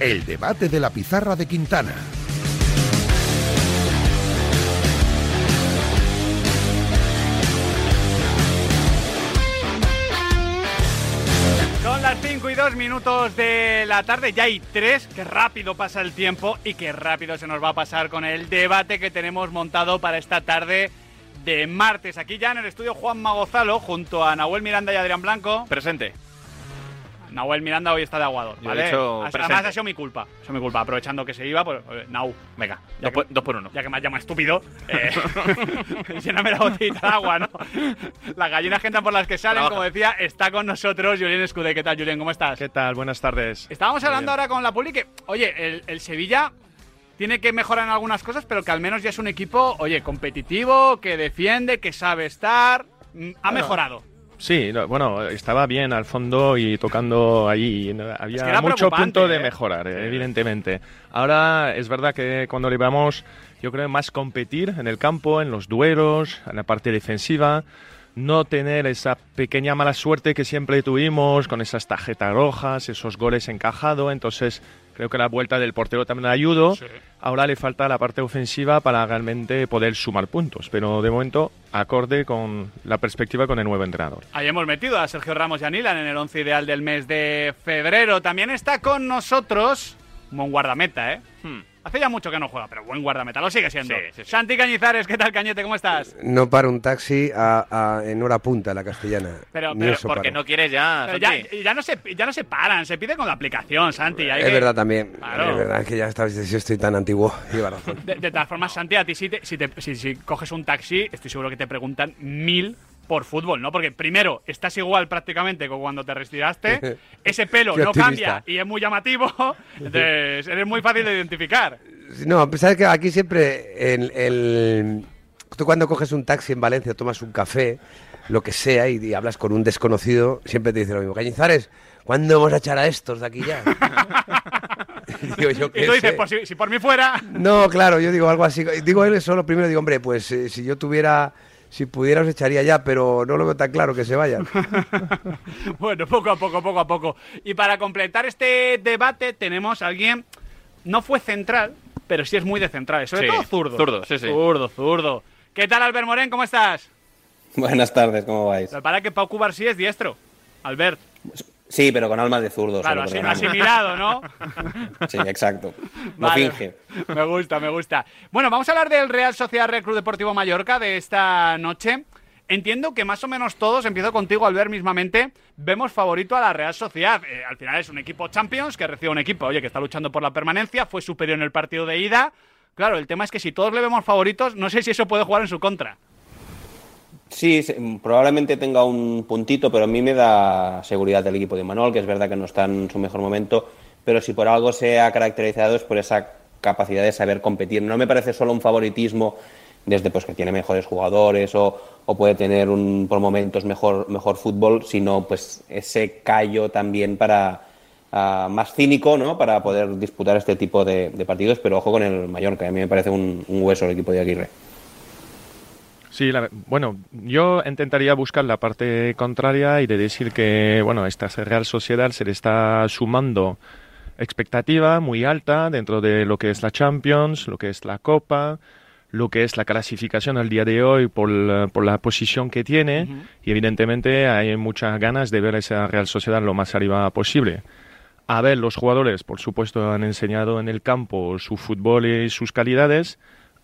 El debate de la pizarra de Quintana. Son las 5 y 2 minutos de la tarde, ya hay 3, que rápido pasa el tiempo y que rápido se nos va a pasar con el debate que tenemos montado para esta tarde de martes. Aquí ya en el estudio Juan Magozalo junto a Nahuel Miranda y Adrián Blanco. Presente. Nahuel Miranda hoy está de aguador, Yo he ¿vale? dicho Además presente. ha sido mi culpa, ha sido mi culpa. Aprovechando que se iba, pues, Nau, venga. Dos que- por, dos por uno. ya que me has llamado estúpido, eh, lléname la botellita de agua, ¿no? Las gallinas que entran por las que salen, Trabaja. como decía, está con nosotros Julien Escudé. ¿Qué tal, Julien? ¿Cómo estás? ¿Qué tal? Buenas tardes. Estábamos Muy hablando bien. ahora con la Puli que, oye, el, el Sevilla tiene que mejorar en algunas cosas, pero que al menos ya es un equipo, oye, competitivo, que defiende, que sabe estar. Mm, Ha mejorado. Sí, no, bueno, estaba bien al fondo y tocando ahí. no, Había Es que era mucho punto de ¿eh? mejorar, evidentemente. Ahora es verdad que cuando le vamos, yo creo más competir en el campo, en los duelos, en la parte defensiva. No tener esa pequeña mala suerte que siempre tuvimos con esas tarjetas rojas, esos goles encajados. Entonces, creo que la vuelta del portero también ayudó. Ahora le falta la parte ofensiva para realmente poder sumar puntos. Pero de momento, acorde con la perspectiva con el nuevo entrenador. Ahí hemos metido a Sergio Ramos y a Nilan en el once ideal del mes de febrero. También está con nosotros un buen guardameta, ¿eh? Hmm. Hace ya mucho que no juega, pero buen guardameta, lo sigue siendo. Sí, sí, sí. Santi Cañizares, ¿qué tal, Cañete? ¿Cómo estás? No para un taxi a, a- en hora punta, la castellana. Pero- pero Porque paro. no quieres ya, Pero ya, Santi. ya no se, ya no se paran, se pide con la aplicación, Santi. hay Es que- verdad también. Claro. Es verdad que ya estás, yo estoy tan antiguo. Lleva razón. De, de todas formas, Santi, a ti si, te- si, te- si- si coges un taxi, estoy seguro que te preguntan mil por fútbol, ¿no? Porque primero, estás igual prácticamente que cuando te retiraste, ese pelo no cambia y es muy llamativo, entonces eres muy fácil de identificar. No, pues sabes que aquí siempre el, el- tú cuando coges un taxi en Valencia, tomas un café, lo que sea, y, y hablas con un desconocido, siempre te dice lo mismo. Cañizares, ¿cuándo vamos a echar a estos de aquí ya? digo, yo Y tú dices, pues si, si por mí fuera... No, claro, yo digo algo así. Digo eso lo primero, digo, hombre, pues eh, si yo tuviera, si pudiera os echaría ya, pero no lo veo tan claro que se vayan. bueno, poco a poco, poco a poco. Y para completar este debate tenemos a alguien, no fue central, pero sí es muy de central, sobre Sí, todo zurdo. zurdo, sí, sí. Zurdo, zurdo. ¿Qué tal, Albert Morén? ¿Cómo estás? Buenas tardes, ¿cómo vais? Pero para que Pau Cubar sí es diestro. Albert, Sí, pero con alma de zurdo. claro, así, asimilado, ¿no? Sí, exacto. No Vale. finge. Me gusta, me gusta. Bueno, vamos a hablar del Real Sociedad Real Club Deportivo Mallorca de esta noche. Entiendo que más o menos todos, empiezo contigo al ver mismamente, vemos favorito a la Real Sociedad. Eh, al final es un equipo Champions que recibe un equipo, oye, que está luchando por la permanencia, fue superior en el partido de ida. Claro, el tema es que si todos le vemos favoritos, no sé si eso puede jugar en su contra. Sí, se- probablemente tenga un puntito, pero a mí me da seguridad el equipo de Manuel, que es verdad que no está en su mejor momento, pero si por algo se ha caracterizado es por esa capacidad de saber competir. No me parece solo un favoritismo desde pues que tiene mejores jugadores o, puede tener un, por momentos mejor, mejor fútbol, sino pues ese callo también para ah, más cínico, ¿no? Para poder disputar este tipo de, partidos, pero ojo con el Mallorca, a mí me parece un hueso el equipo de Aguirre. Sí, la- bueno, yo intentaría buscar la parte contraria y de decir que, bueno, esta Real Sociedad se le está sumando expectativa muy alta dentro de lo que es la Champions, lo que es la Copa, lo que es la clasificación al día de hoy por, la- por la posición que tiene y evidentemente hay muchas ganas de ver a esa Real Sociedad lo más arriba posible. A ver, los jugadores, por supuesto, han enseñado en el campo su fútbol y sus calidades.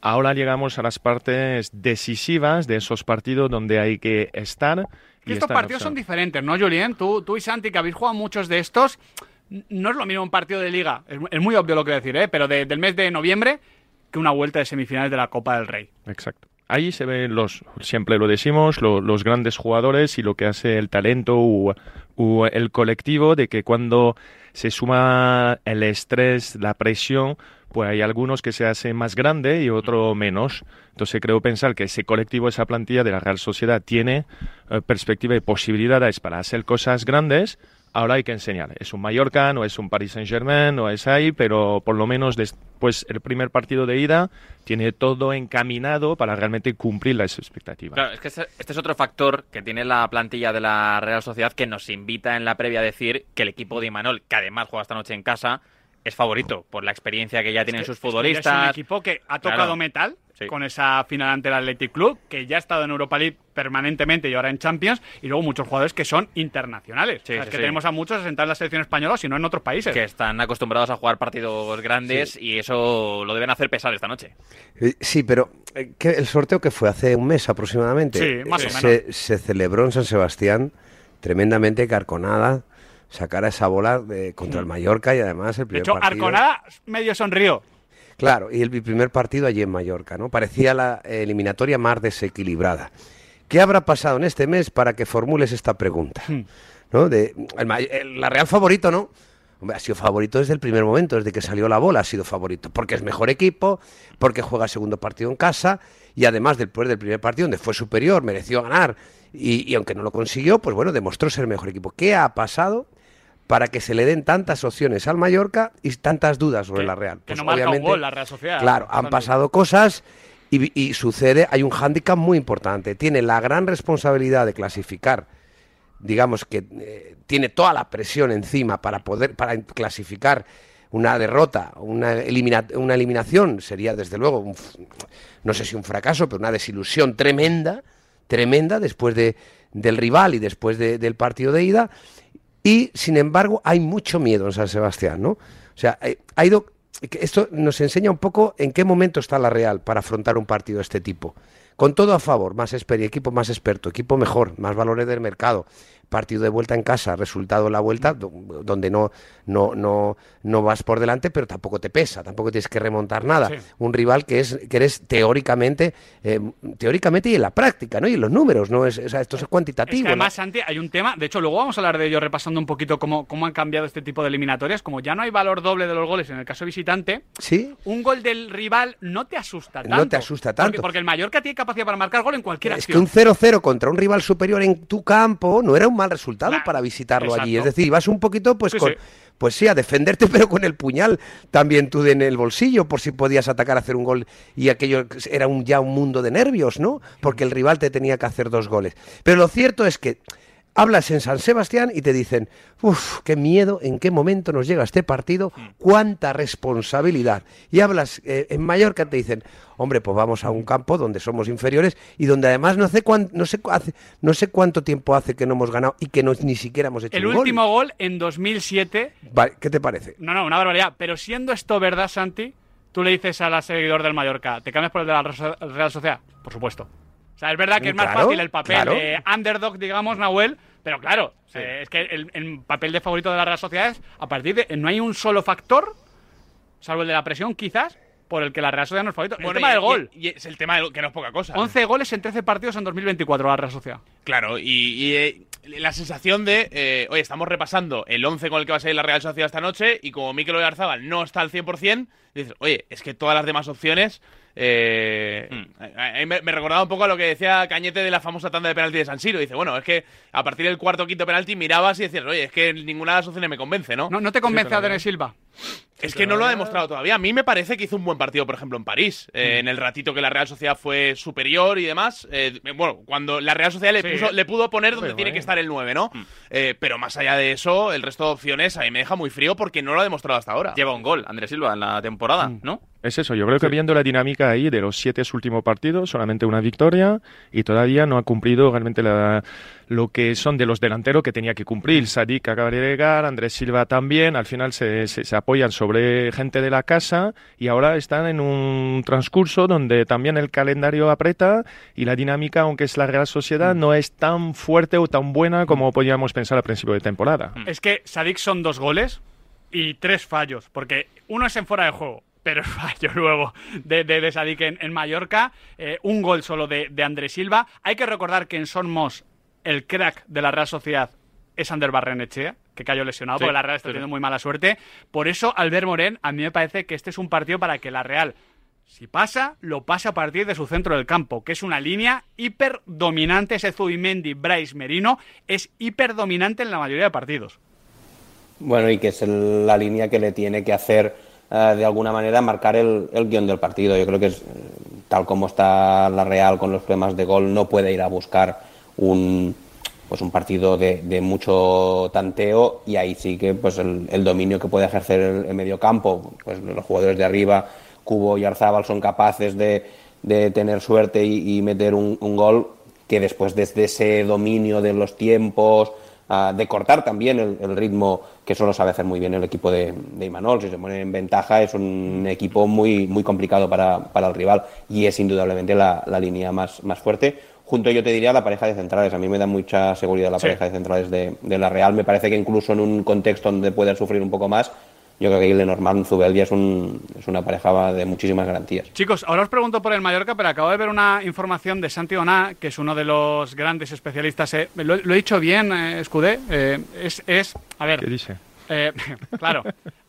Ahora llegamos a las partes decisivas de esos partidos donde hay que estar. Y estos estar partidos son diferentes, ¿no, Julien? Tú, tú y Santi, que habéis jugado muchos de estos, no es lo mismo un partido de liga, es, es muy obvio lo que decir, ¿eh? pero de- del mes de noviembre que una vuelta de semifinales de la Copa del Rey. Exacto. Ahí se ven los, siempre lo decimos, lo- los grandes jugadores y lo que hace el talento o, o el colectivo de que cuando se suma el estrés, la presión, pues hay algunos que se hacen más grande y otros menos. Entonces creo pensar que ese colectivo, esa plantilla de la Real Sociedad tiene eh, perspectiva y posibilidades para hacer cosas grandes. Ahora hay que enseñar. Es un Mallorca, no es un Paris Saint-Germain, no es ahí, pero por lo menos después el primer partido de ida tiene todo encaminado para realmente cumplir las expectativas. Claro, es que este este es otro factor que tiene la plantilla de la Real Sociedad que nos invita en la previa a decir que el equipo de Imanol, que además juega esta noche en casa, es favorito por la experiencia que ya tienen sus Es que ya futbolistas. Es un equipo que ha tocado Claro. metal Sí. con esa final ante el Athletic Club, que ya ha estado en Europa League permanentemente y ahora en Champions, y luego muchos jugadores que son internacionales. Sí, O sea, sí, es que sí. tenemos a muchos asentados en la selección española, si no en otros países. que están acostumbrados a jugar partidos grandes y eso lo deben hacer pesar esta noche. Eh, Sí, pero eh, ¿qué- el sorteo que fue hace un mes aproximadamente. Sí, más o se, se celebró en San Sebastián, tremendamente carconada, sacar a esa bola de- contra el Mallorca y además el de primer hecho, partido. Arconada medio sonrió. Claro, y el primer partido allí en Mallorca, ¿no? Parecía la eliminatoria más desequilibrada. ¿Qué habrá pasado en este mes para que formules esta pregunta? ¿No? De, el- la Real favorito, ¿no? Hombre, ha sido favorito desde el primer momento, desde que salió la bola ha sido favorito, porque es mejor equipo, porque juega segundo partido en casa y además después del primer partido donde fue superior, mereció ganar y, y aunque no lo consiguió, pues bueno, demostró ser el mejor equipo. ¿Qué ha pasado para que se le den tantas opciones al Mallorca y tantas dudas sobre Que- la Real? que Pues no marca un obviamente, gol la Real Sociedad. Claro, han pasado cosas y, y sucede, hay un hándicap muy importante. Tiene la gran responsabilidad de clasificar, digamos que eh, tiene toda la presión encima para poder para clasificar una derrota, una, elimina- una eliminación, sería desde luego, un no sé si un fracaso, pero una desilusión tremenda, tremenda después de, del rival y después de- del partido de ida. Y, sin embargo, hay mucho miedo en San Sebastián, ¿no? O sea, eh, ha ido... Esto nos enseña un poco en qué momento está la Real para afrontar un partido de este tipo. Con todo a favor, más experiencia, equipo más experto, equipo mejor, más valores del mercado, partido de vuelta en casa, resultado la vuelta, do- donde no, no, no, no vas por delante, pero tampoco te pesa, tampoco tienes que remontar nada. Sí. Un rival que es que eres teóricamente, eh, teóricamente y en la práctica, ¿no? Y en los números, ¿no? Es, o sea, esto es cuantitativo. Es que ¿no? además, Santi, hay un tema, de hecho, luego vamos a hablar de ello repasando un poquito cómo, cómo han cambiado este tipo de eliminatorias. Como ya no hay valor doble de los goles en el caso visitante, Sí, un gol del rival no te asusta No tanto. te asusta Porque- tanto. Porque, el Mallorca tiene capacidad para marcar gol en cualquier Es que acción. un 0-0 contra un rival superior en tu campo no era un mal resultado para visitarlo allí. Es decir, ibas un poquito pues Sí, con sí. pues sí, a defenderte pero con el puñal también tú en el bolsillo por si podías atacar hacer un gol y aquello era un ya un mundo de nervios, ¿no? Porque el rival te tenía que hacer dos goles. Pero lo cierto es que hablas en San Sebastián y te dicen, uff, qué miedo, en qué momento nos llega este partido, cuánta responsabilidad. Y hablas eh, en Mallorca, te dicen, hombre, pues vamos a un campo donde somos inferiores y donde además no sé, cuán- no sé, cu- hace- no sé cuánto tiempo hace que no hemos ganado y que no, ni siquiera hemos hecho El un último gol en 2007 Vale, ¿Qué te parece? No, no, una barbaridad. Pero siendo esto verdad, Santi, tú le dices a la seguidor del Mallorca, ¿te cambias por el de la Real Real Sociedad? Por supuesto. O sea, es verdad que es más Claro, fácil el papel claro. de underdog, digamos, Nahuel, pero claro, eh, es que el, el papel de favorito de la Real Sociedad es, a partir de, no hay un solo factor, salvo el de la presión quizás, por el que la Real Sociedad no es favorito. el tema y- del gol. Y, y es el tema del que no es poca cosa. 11 goles en 13 partidos en 2024 la Real Sociedad. Claro, y, y, eh, la sensación de, eh, oye, estamos repasando el 11 con el que va a salir la Real Sociedad esta noche y como Mikel Oyarzabal no está al 100%, dices, oye, es que todas las demás opciones... eh, a- a- a- me, me recordaba un poco a lo que decía Cañete de la famosa tanda de penalti de San Siro. Dice, bueno, es que a partir del cuarto o quinto penalti mirabas y decías, oye, es que ninguna de las opciones me convence, ¿no? ¿No, no te convence a Denis Silva? Es que no lo ha demostrado todavía. A mí me parece que hizo un buen partido, por ejemplo, en París. Mm. eh, en el ratito que la Real Sociedad fue superior y demás. eh, bueno, cuando la Real Sociedad le, Sí. puso- le pudo poner donde tiene bueno. que estar el 9, ¿no? Eh, pero más allá de eso, el resto de opciones a mí me deja muy frío porque no lo ha demostrado hasta ahora. Lleva un gol, Andrés Silva, en la temporada, Mm. ¿no? Es eso, yo creo que viendo la dinámica ahí de los siete últimos partidos, solamente una victoria y todavía no ha cumplido realmente la- lo que son de los delanteros que tenía que cumplir. Sadik acaba de llegar, Andrés Silva también, al final se, se- se apoyan sobre gente de la casa y ahora están en un transcurso donde también el calendario aprieta y la dinámica, aunque es la Real Sociedad, no es tan fuerte o tan buena como podíamos pensar al principio de temporada. Es que Sadik son dos goles y tres fallos, porque uno es en fuera de juego, pero fallo luego de, de, de Sadik en, en Mallorca, eh, un gol solo de, de Andrés Silva. Hay que recordar que en Son Mos, el crack de la Real Sociedad es Ander Barrenechea, que cayó lesionado, Sí, porque la Real está sí. teniendo muy mala suerte. Por eso, Albert Morén, a mí me parece que este es un partido para que la Real, si pasa, lo pasa a partir de su centro del campo, que es una línea hiper dominante. Ese Zubimendi, Bryce Merino, es hiper dominante en la mayoría de partidos. Bueno, y que es la línea que le tiene que hacer de alguna manera marcar el, el guion del partido. Yo creo que es, eh, tal como está la Real con los problemas de gol, no puede ir a buscar un, pues un partido de, de mucho tanteo y ahí sí que pues el, el dominio que puede ejercer el, el mediocampo, pues los jugadores de arriba, Cubo y Arzábal son capaces de, de tener suerte y, y meter un, un gol que después desde ese dominio de los tiempos, de cortar también el, el ritmo que solo sabe hacer muy bien el equipo de, de Imanol. Si se pone en ventaja es un equipo muy, muy complicado para, para el rival y es indudablemente la, la línea más, más fuerte. Junto yo te diría la pareja de centrales. A mí me da mucha seguridad la Sí. pareja de centrales de, de la Real. Me parece que incluso en un contexto donde pueden sufrir un poco más, yo creo que Lenormand Zubeldia es, un, es una pareja de muchísimas garantías. Chicos, ahora os pregunto por el Mallorca, pero acabo de ver una información de Santi Oná, que es uno de los grandes especialistas. eh, lo, lo he dicho bien, eh, Escudé. eh, es, es, a ver, ¿Qué dice? eh, claro,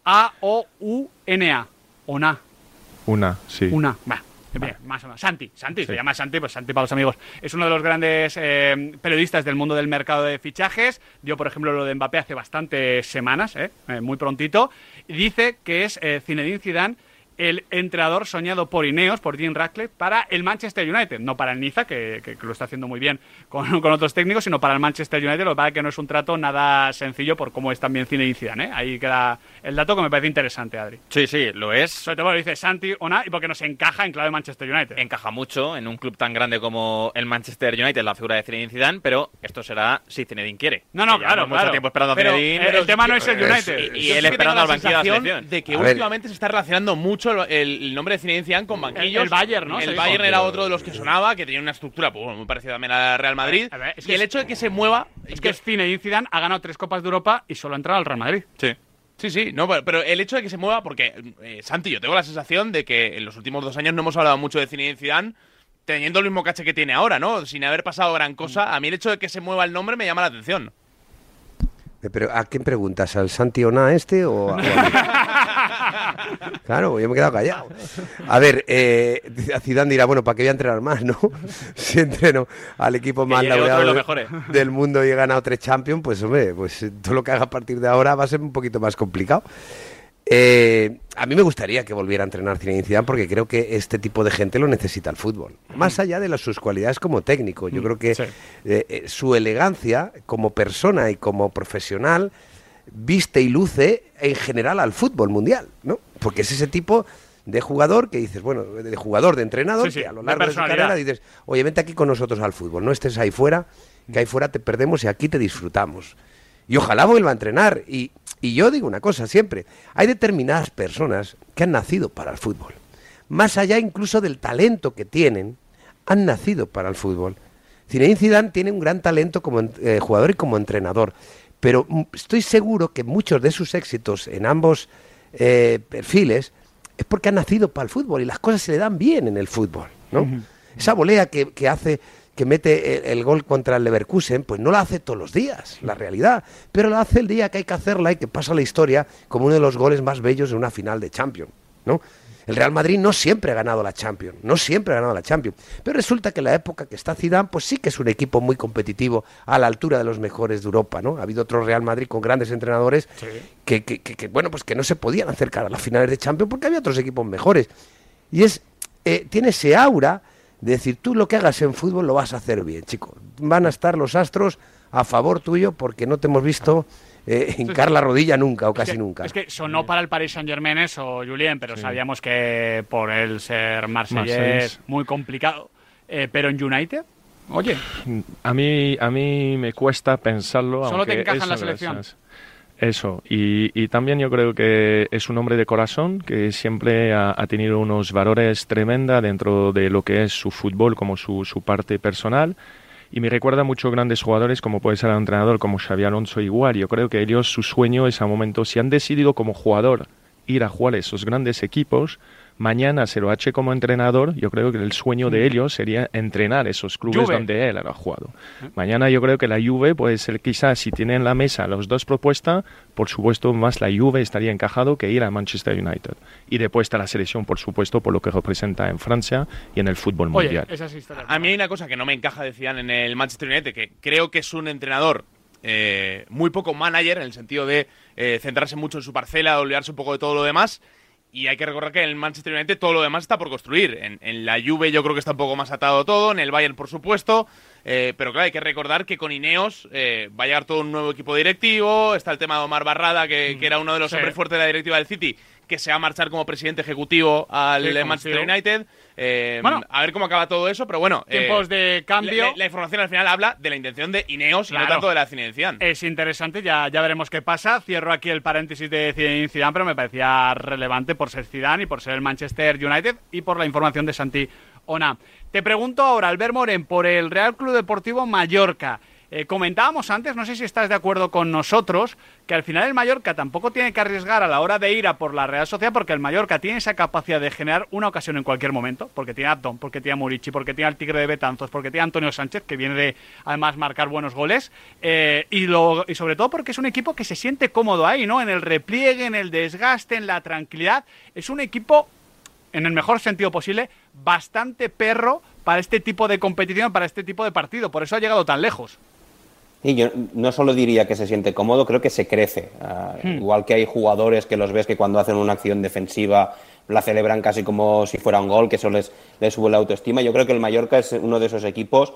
A-O-U-N-A. Oná. Una, sí. Una. Va. Bien, más o menos. Santi, Santi, se llama Santi, pues Santi para los amigos. Es uno de los grandes eh, periodistas del mundo del mercado de fichajes. Dio, por ejemplo, lo de Mbappé hace bastantes semanas, eh, eh, muy prontito. Dice que es eh, Zinedine Zidane el entrenador soñado por Ineos, por Jim Ratcliffe, para el Manchester United. No para el Niza, que, que- que lo está haciendo muy bien con, con otros técnicos, sino para el Manchester United. Lo que pasa es que no es un trato nada sencillo por cómo es también Zinedine Zidane. ¿eh? Ahí queda el dato que me parece interesante, Adri. Sí, sí, lo es. Sobre todo lo dice Santi Ona y porque nos encaja en clave Manchester United. Encaja mucho en un club tan grande como el Manchester United, la figura de Zinedine Zidane, pero esto será si Zinedine quiere. No, no, llevamos claro, mucho claro. tiempo esperando a Pero, Zinedine. eh, el tema no es el Es- United. y Yo él esperando tengo al la banquillo de la sensación selección. de que A ver. últimamente se está relacionando mucho el, el nombre de Zinedine Zidane con banquillos. el Bayern, ¿no? El. Bayern era otro de los que sonaba, que tenía una estructura pues, muy parecida también a la Real Madrid. A ver, es y el es- hecho de que se mueva... Es que Zinedine Zidane ha ganado tres Copas de Europa y solo ha entrado al Real Madrid. Sí. Sí, sí, no, pero, pero el hecho de que se mueva, porque, eh, Santi, yo tengo la sensación de que en los últimos dos años no hemos hablado mucho de Zinedine Zidane teniendo el mismo caché que tiene ahora, ¿no? Sin haber pasado gran cosa. A mí el hecho de que se mueva el nombre me llama la atención. Eh, Pero ¿a quién preguntas? ¿Al Santi Ona este o a, o a mí? Claro, yo me he quedado callado. A ver, eh, a Zidane dirá, bueno, ¿para qué voy a entrenar más, no? Si entreno al equipo más laureado de- del mundo y he ganado tres Champions, pues hombre, pues todo lo que haga a partir de ahora va a ser un poquito más complicado. Eh, a mí me gustaría que volviera a entrenar Zinedine Zidane porque creo que este tipo de gente lo necesita el fútbol. Más allá de las, sus cualidades como técnico, yo creo que Sí. eh, eh, su elegancia como persona y como profesional viste y luce en general al fútbol mundial, ¿no? Porque es ese tipo de jugador que dices, bueno, de jugador, de entrenador, Sí, sí, que a lo de largo de, su personalidad. carrera dices, oye, vente aquí con nosotros al fútbol, no estés ahí fuera, que ahí fuera te perdemos y aquí te disfrutamos. Y ojalá vuelva a entrenar. Y, y yo digo una cosa siempre, hay determinadas personas que han nacido para el fútbol. Más allá incluso del talento que tienen, han nacido para el fútbol. Zinedine Zidane tiene un gran talento como eh, jugador y como entrenador, pero estoy seguro que muchos de sus éxitos en ambos eh, perfiles es porque ha nacido para el fútbol y las cosas se le dan bien en el fútbol, ¿no? Esa volea que, que hace, que mete el, el gol contra el Leverkusen, pues no la hace todos los días, la realidad, pero la hace el día que hay que hacerla y que pasa la historia como uno de los goles más bellos de una final de Champions, ¿no? El Real Madrid no siempre ha ganado la Champions, no siempre ha ganado la Champions, pero resulta que en la época que está Zidane, pues sí que es un equipo muy competitivo a la altura de los mejores de Europa, ¿no? Ha habido otro Real Madrid con grandes entrenadores que, que- que- que, bueno, pues que no se podían acercar a las finales de Champions porque había otros equipos mejores. Y es eh, tiene ese aura de decir, tú lo que hagas en fútbol lo vas a hacer bien, chico. Van a estar los astros a favor tuyo porque no te hemos visto eh, hincar la rodilla nunca o casi es que, nunca. Es que sonó para el Paris Saint Germain eso, Julien, pero sabíamos que por él ser marsellés muy complicado. Eh, pero en United, oye, A mí, a mí me cuesta pensarlo. Solo te aunque encaja en eso y, y también yo creo que es un hombre de corazón que siempre ha, tenido unos valores tremenda dentro de lo que es su fútbol como su, su parte personal. Y me recuerda mucho grandes jugadores como puede ser el entrenador como Xavi Alonso igual. Yo creo que ellos, su sueño es a momento, si han decidido como jugador ir a jugar esos grandes equipos, mañana se lo eche como entrenador, yo creo que el sueño de ellos sería entrenar esos clubes Juve. donde él ha jugado. Mañana yo creo que la Juve puede ser quizás, si tiene en la mesa las dos propuestas, por supuesto más la Juve estaría encajado que ir a Manchester United. Y después está la selección, por supuesto, por lo que representa en Francia y en el fútbol oye, mundial. A mí hay una cosa que no me encaja de Zidane en el Manchester United, que creo que es un entrenador eh, muy poco manager, en el sentido de eh, centrarse mucho en su parcela, olvidarse un poco de todo lo demás. Y hay que recordar que en el Manchester United todo lo demás está por construir. En, en la Juve yo creo que está un poco más atado todo, en el Bayern por supuesto. Eh, pero claro, hay que recordar que con Ineos eh, va a llegar todo un nuevo equipo directivo. Está el tema de Omar Barrada, que, que era uno de los Sí. hombres fuertes de la directiva del City, que se va a marchar como presidente ejecutivo al Sí, Manchester. United. Eh, Bueno. a ver cómo acaba todo eso, pero bueno. eh, Tiempos de cambio. La, información al final habla de la intención de Ineos y no tanto de la Zinedine. Es interesante, ya, ya veremos qué pasa. Cierro aquí el paréntesis de Zinedine Zidane, pero me parecía relevante por ser Zidane y por ser el Manchester United y por la información de Santi Ona. Te pregunto ahora, Albert Moren, por el Real Club Deportivo Mallorca. Eh, comentábamos antes, no sé si estás de acuerdo con nosotros, que al final el Mallorca tampoco tiene que arriesgar a la hora de ir a por la Real Sociedad, porque el Mallorca tiene esa capacidad de generar una ocasión en cualquier momento, porque tiene a porque tiene a Murici, porque tiene al Tigre de Betanzos, porque tiene Antonio Sánchez, que viene de además marcar buenos goles, eh, y, lo, y sobre todo porque es un equipo que se siente cómodo ahí, ¿no? En el repliegue, en el desgaste, en la tranquilidad. Es un equipo en el mejor sentido posible, bastante perro para este tipo de competición, para este tipo de partido. Por eso ha llegado tan lejos. Y yo no solo diría que se siente cómodo, creo que se crece. Ah, Igual que hay jugadores que los ves que cuando hacen una acción defensiva la celebran casi como si fuera un gol, que eso les, les sube la autoestima. Yo creo que el Mallorca es uno de esos equipos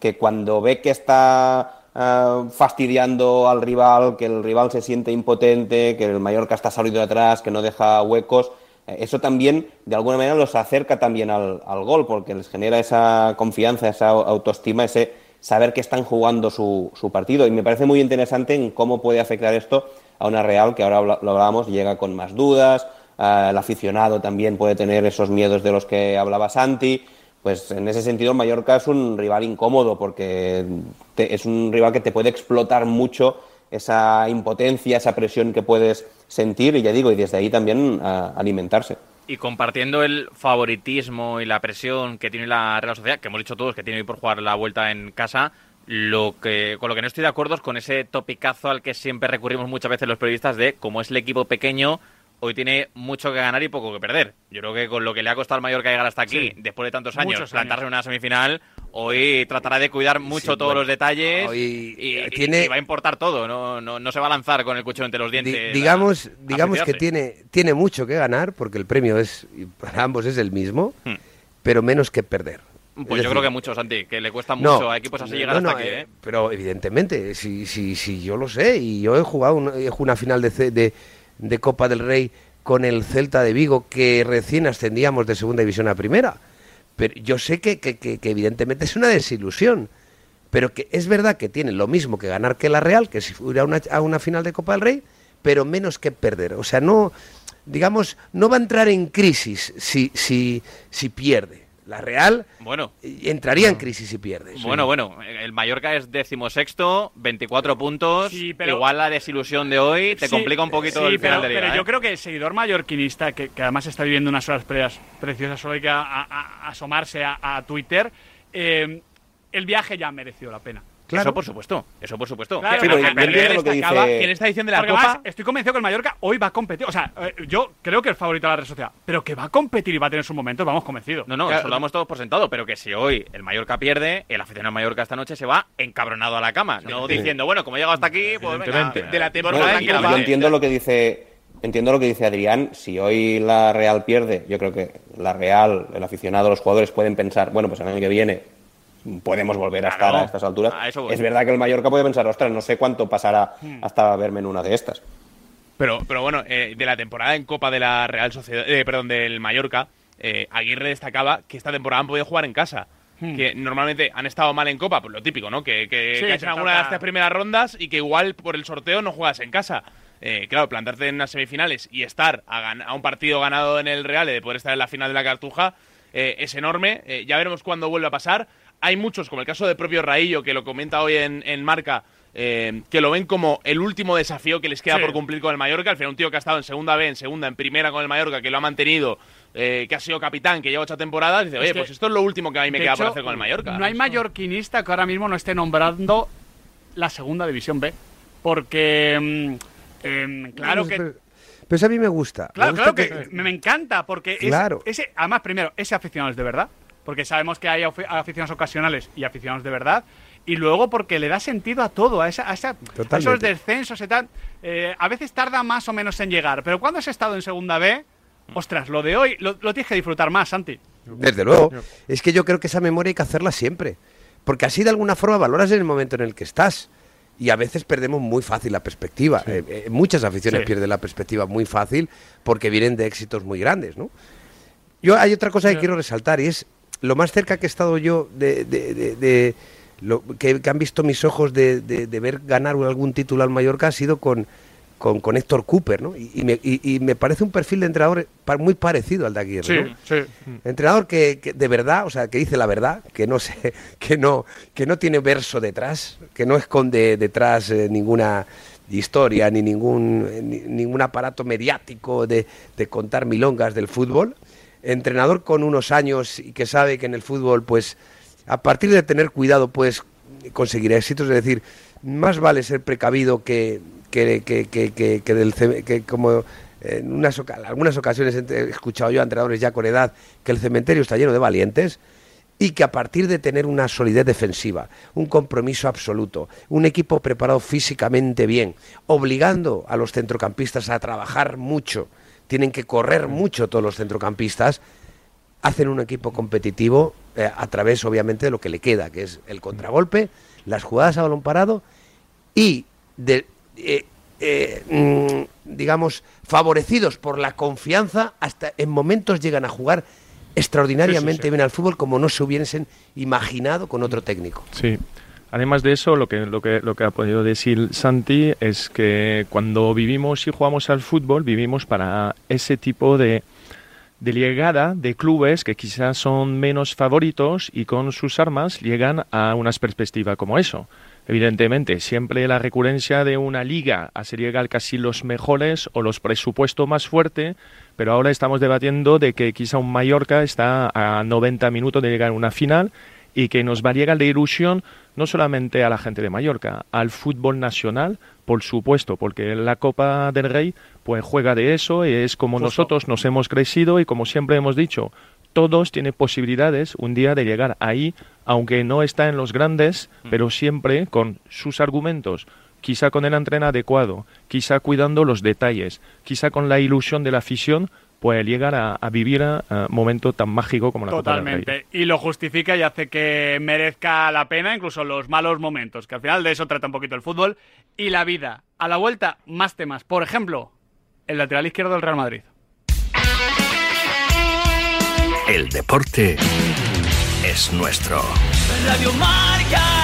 que cuando ve que está ah, fastidiando al rival, que el rival se siente impotente, que el Mallorca está salido de atrás, que no deja huecos, eh, eso también de alguna manera los acerca también al, al gol, porque les genera esa confianza, esa autoestima, ese saber que están jugando su, su partido. Y me parece muy interesante en cómo puede afectar esto a una Real que ahora lo hablábamos, llega con más dudas, ah, el aficionado también puede tener esos miedos de los que hablaba Santi. Pues en ese sentido Mallorca es un rival incómodo porque te- es un rival que te puede explotar mucho esa impotencia, esa presión que puedes sentir y ya digo, y desde ahí también ah, alimentarse. Y compartiendo el favoritismo y la presión que tiene la Real Sociedad, que hemos dicho todos que tiene hoy por jugar la vuelta en casa, lo que con lo que no estoy de acuerdo es con ese topicazo al que siempre recurrimos muchas veces los periodistas de como es el equipo pequeño, hoy tiene mucho que ganar y poco que perder. Yo creo que con lo que le ha costado al Mallorca llegar hasta aquí, Sí. después de tantos años, Muchos plantarse años. en una semifinal, hoy tratará de cuidar mucho Sí, todos bueno, los detalles hoy, y, eh, y- tiene- y va a importar todo, no, no, no se va a lanzar con el cuchillo entre los Di- dientes. digamos a- a digamos que tiene, tiene mucho que ganar, porque el premio es para ambos es el mismo, Hmm. pero menos que perder. Pues Es yo decir, creo que mucho, Santi, que le cuesta no, mucho a equipos así llegar hasta aquí, eh, ¿eh? Pero evidentemente, si, si, si yo lo sé, y yo he jugado una, he jugado una final de, C- de, de Copa del Rey con el Celta de Vigo, que recién ascendíamos de segunda división a primera. Pero yo sé que, evidentemente es una desilusión. Pero que es verdad que tiene lo mismo que ganar que la Real, que si fuera una, a una final de Copa del Rey, pero menos que perder. O sea, no, digamos, no va a entrar en crisis si, si, si pierde. La Real Bueno, eh, entraría en crisis si pierde. bueno, bueno, el Mallorca es decimosexto, 24 puntos. Sí, pero- Igual la desilusión de hoy te Sí, complica un poquito sí, el final pero, de liga. pero ¿eh? yo creo que el seguidor mallorquinista, que, que además está viviendo unas horas preciosas, solo hay que a- a- a- asomarse a, a Twitter, eh, el viaje ya mereció la pena. Claro. Eso por supuesto, eso por supuesto. Claro, Sí, pero porque que yo entiendo perder lo que destacaba dice- En esta edición de la Porque Copa. además, estoy convencido que el Mallorca hoy va a competir. O sea, eh, yo creo que el favorito de la red social, pero que va a competir y va a tener sus momentos, vamos convencidos. No, no, Claro. eso lo damos todos por sentado, pero que si hoy el Mallorca pierde, el aficionado del Mallorca esta noche se va encabronado a la cama, no diciendo, bueno, como he llegado hasta aquí, pues venga. De la temporada en Yo entiendo lo que dice entiendo lo que dice Adrián. Si hoy la Real pierde, yo creo que la Real, el aficionado, los jugadores pueden pensar, bueno, pues el año que viene podemos volver a Claro, estar a estas alturas. a eso voy. Es verdad que el Mallorca puede pensar, ostras, no sé cuánto pasará hasta verme en una de estas. Pero, pero bueno, eh, de la temporada en Copa de la Real Sociedad, eh, perdón, del Mallorca, eh, Aguirre destacaba que esta temporada han podido jugar en casa. Que normalmente han estado mal en Copa, pues lo típico, ¿no? Que, que, Sí, que has te en alguna de estas primeras rondas y que igual por el sorteo no juegas en casa. Eh, claro, plantarte en unas semifinales y estar a, un partido ganado en el Real, y de poder estar en la final de la Cartuja, eh, es enorme. Eh, ya veremos cuándo vuelve a pasar. Hay muchos, como el caso del propio Raillo, que lo comenta hoy en, en Marca, eh, que lo ven como el último desafío que les queda Sí. por cumplir con el Mallorca. Al final, un tío que ha estado en segunda B, en segunda, en primera con el Mallorca, que lo ha mantenido, eh, que ha sido capitán, que lleva ocho temporadas, dice, Es oye, que, pues esto es lo último que a mí me De queda hecho, por hacer con el Mallorca. No hay mallorquinista que ahora mismo no esté nombrando la segunda división B. Porque, mm, em, claro que. Pero, eso a mí me gusta. Claro, me gusta claro que, me, me encanta, porque es- Claro. ese, además, primero, ese aficionado es de verdad, porque sabemos que hay afi- aficionados ocasionales y aficionados de verdad, y luego porque le da sentido a todo, a, esa, a, esa- a esos descensos y tal. Eh, a veces tarda más o menos en llegar, pero cuando has estado en segunda B, ostras, lo de hoy lo, lo tienes que disfrutar más, Santi. Desde luego. Es que yo creo que esa memoria hay que hacerla siempre. porque así de alguna forma valoras en el momento en el que estás. Y a veces perdemos muy fácil la perspectiva. Eh, eh, muchas aficiones Sí. pierden la perspectiva muy fácil porque vienen de éxitos muy grandes, ¿no? Yo hay otra cosa que quiero resaltar y es lo más cerca que he estado yo de, de- de- de lo que, que han visto mis ojos de, ver ganar algún título al Mallorca ha sido con, con, con Héctor Cooper, ¿no? Y, y me, y- y me parece un perfil de entrenador muy parecido al de Aguirre, Sí, ¿no? sí. Entrenador que, que de verdad, o sea, que dice la verdad, que no se, que no, que no tiene verso detrás, que no esconde detrás eh, ninguna historia ni ningún eh, ni- ningún aparato mediático de, de contar milongas del fútbol. Entrenador con unos años y que sabe que en el fútbol, pues, a partir de tener cuidado, pues conseguir éxitos. Es decir, más vale ser precavido que, que, que, que, que- como en unas, algunas ocasiones he escuchado yo a entrenadores ya con edad que el cementerio está lleno de valientes y que a partir de tener una solidez defensiva, un compromiso absoluto, un equipo preparado físicamente bien, obligando a los centrocampistas a trabajar mucho, tienen que correr mucho todos los centrocampistas, hacen un equipo competitivo eh, a través, obviamente, de lo que le queda, que es el contragolpe, las jugadas a balón parado y, de, eh, eh, mm, digamos, favorecidos por la confianza, hasta en momentos llegan a jugar extraordinariamente Sí, sí, sí. bien al fútbol como no se hubiesen imaginado con otro técnico. Sí. Además de eso, lo que, lo, que, lo que ha podido decir Santi es que cuando vivimos y jugamos al fútbol, vivimos para ese tipo de, llegada de clubes que quizás son menos favoritos y con sus armas llegan a unas perspectivas como eso. Evidentemente, siempre la recurrencia de una liga hace llegar casi los mejores o los presupuestos más fuertes, pero ahora estamos debatiendo de que quizá un Mallorca está a 90 minutos de llegar a una final y que nos va a llegar la ilusión no solamente a la gente de Mallorca, al fútbol nacional, por supuesto, porque la Copa del Rey pues juega de eso y es como Justo. nosotros nos hemos crecido y como siempre hemos dicho, todos tienen posibilidades un día de llegar ahí, aunque no está en los grandes, pero siempre con sus argumentos, quizá con el entreno adecuado, quizá cuidando los detalles, quizá con la ilusión de la afición, puede llegar a, a vivir un momento tan mágico como la Copa del Rey. Totalmente. Y lo justifica y hace que merezca la pena, incluso los malos momentos, que al final de eso trata un poquito el fútbol y la vida. A la vuelta, más temas. Por ejemplo, el lateral izquierdo del Real Madrid. El deporte es nuestro. Radio Marca.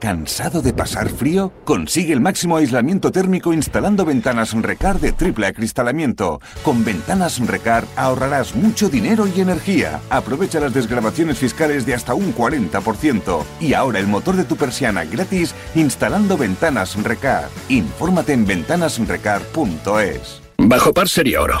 ¿Cansado de pasar frío? Consigue el máximo aislamiento térmico instalando ventanas Recar de triple acristalamiento. Con ventanas Recar ahorrarás mucho dinero y energía. Aprovecha las desgrabaciones fiscales de hasta un 40%. Y ahora el motor de tu persiana gratis instalando ventanas Recar. Infórmate en ventanasrecar.es. Bajo par sería oro.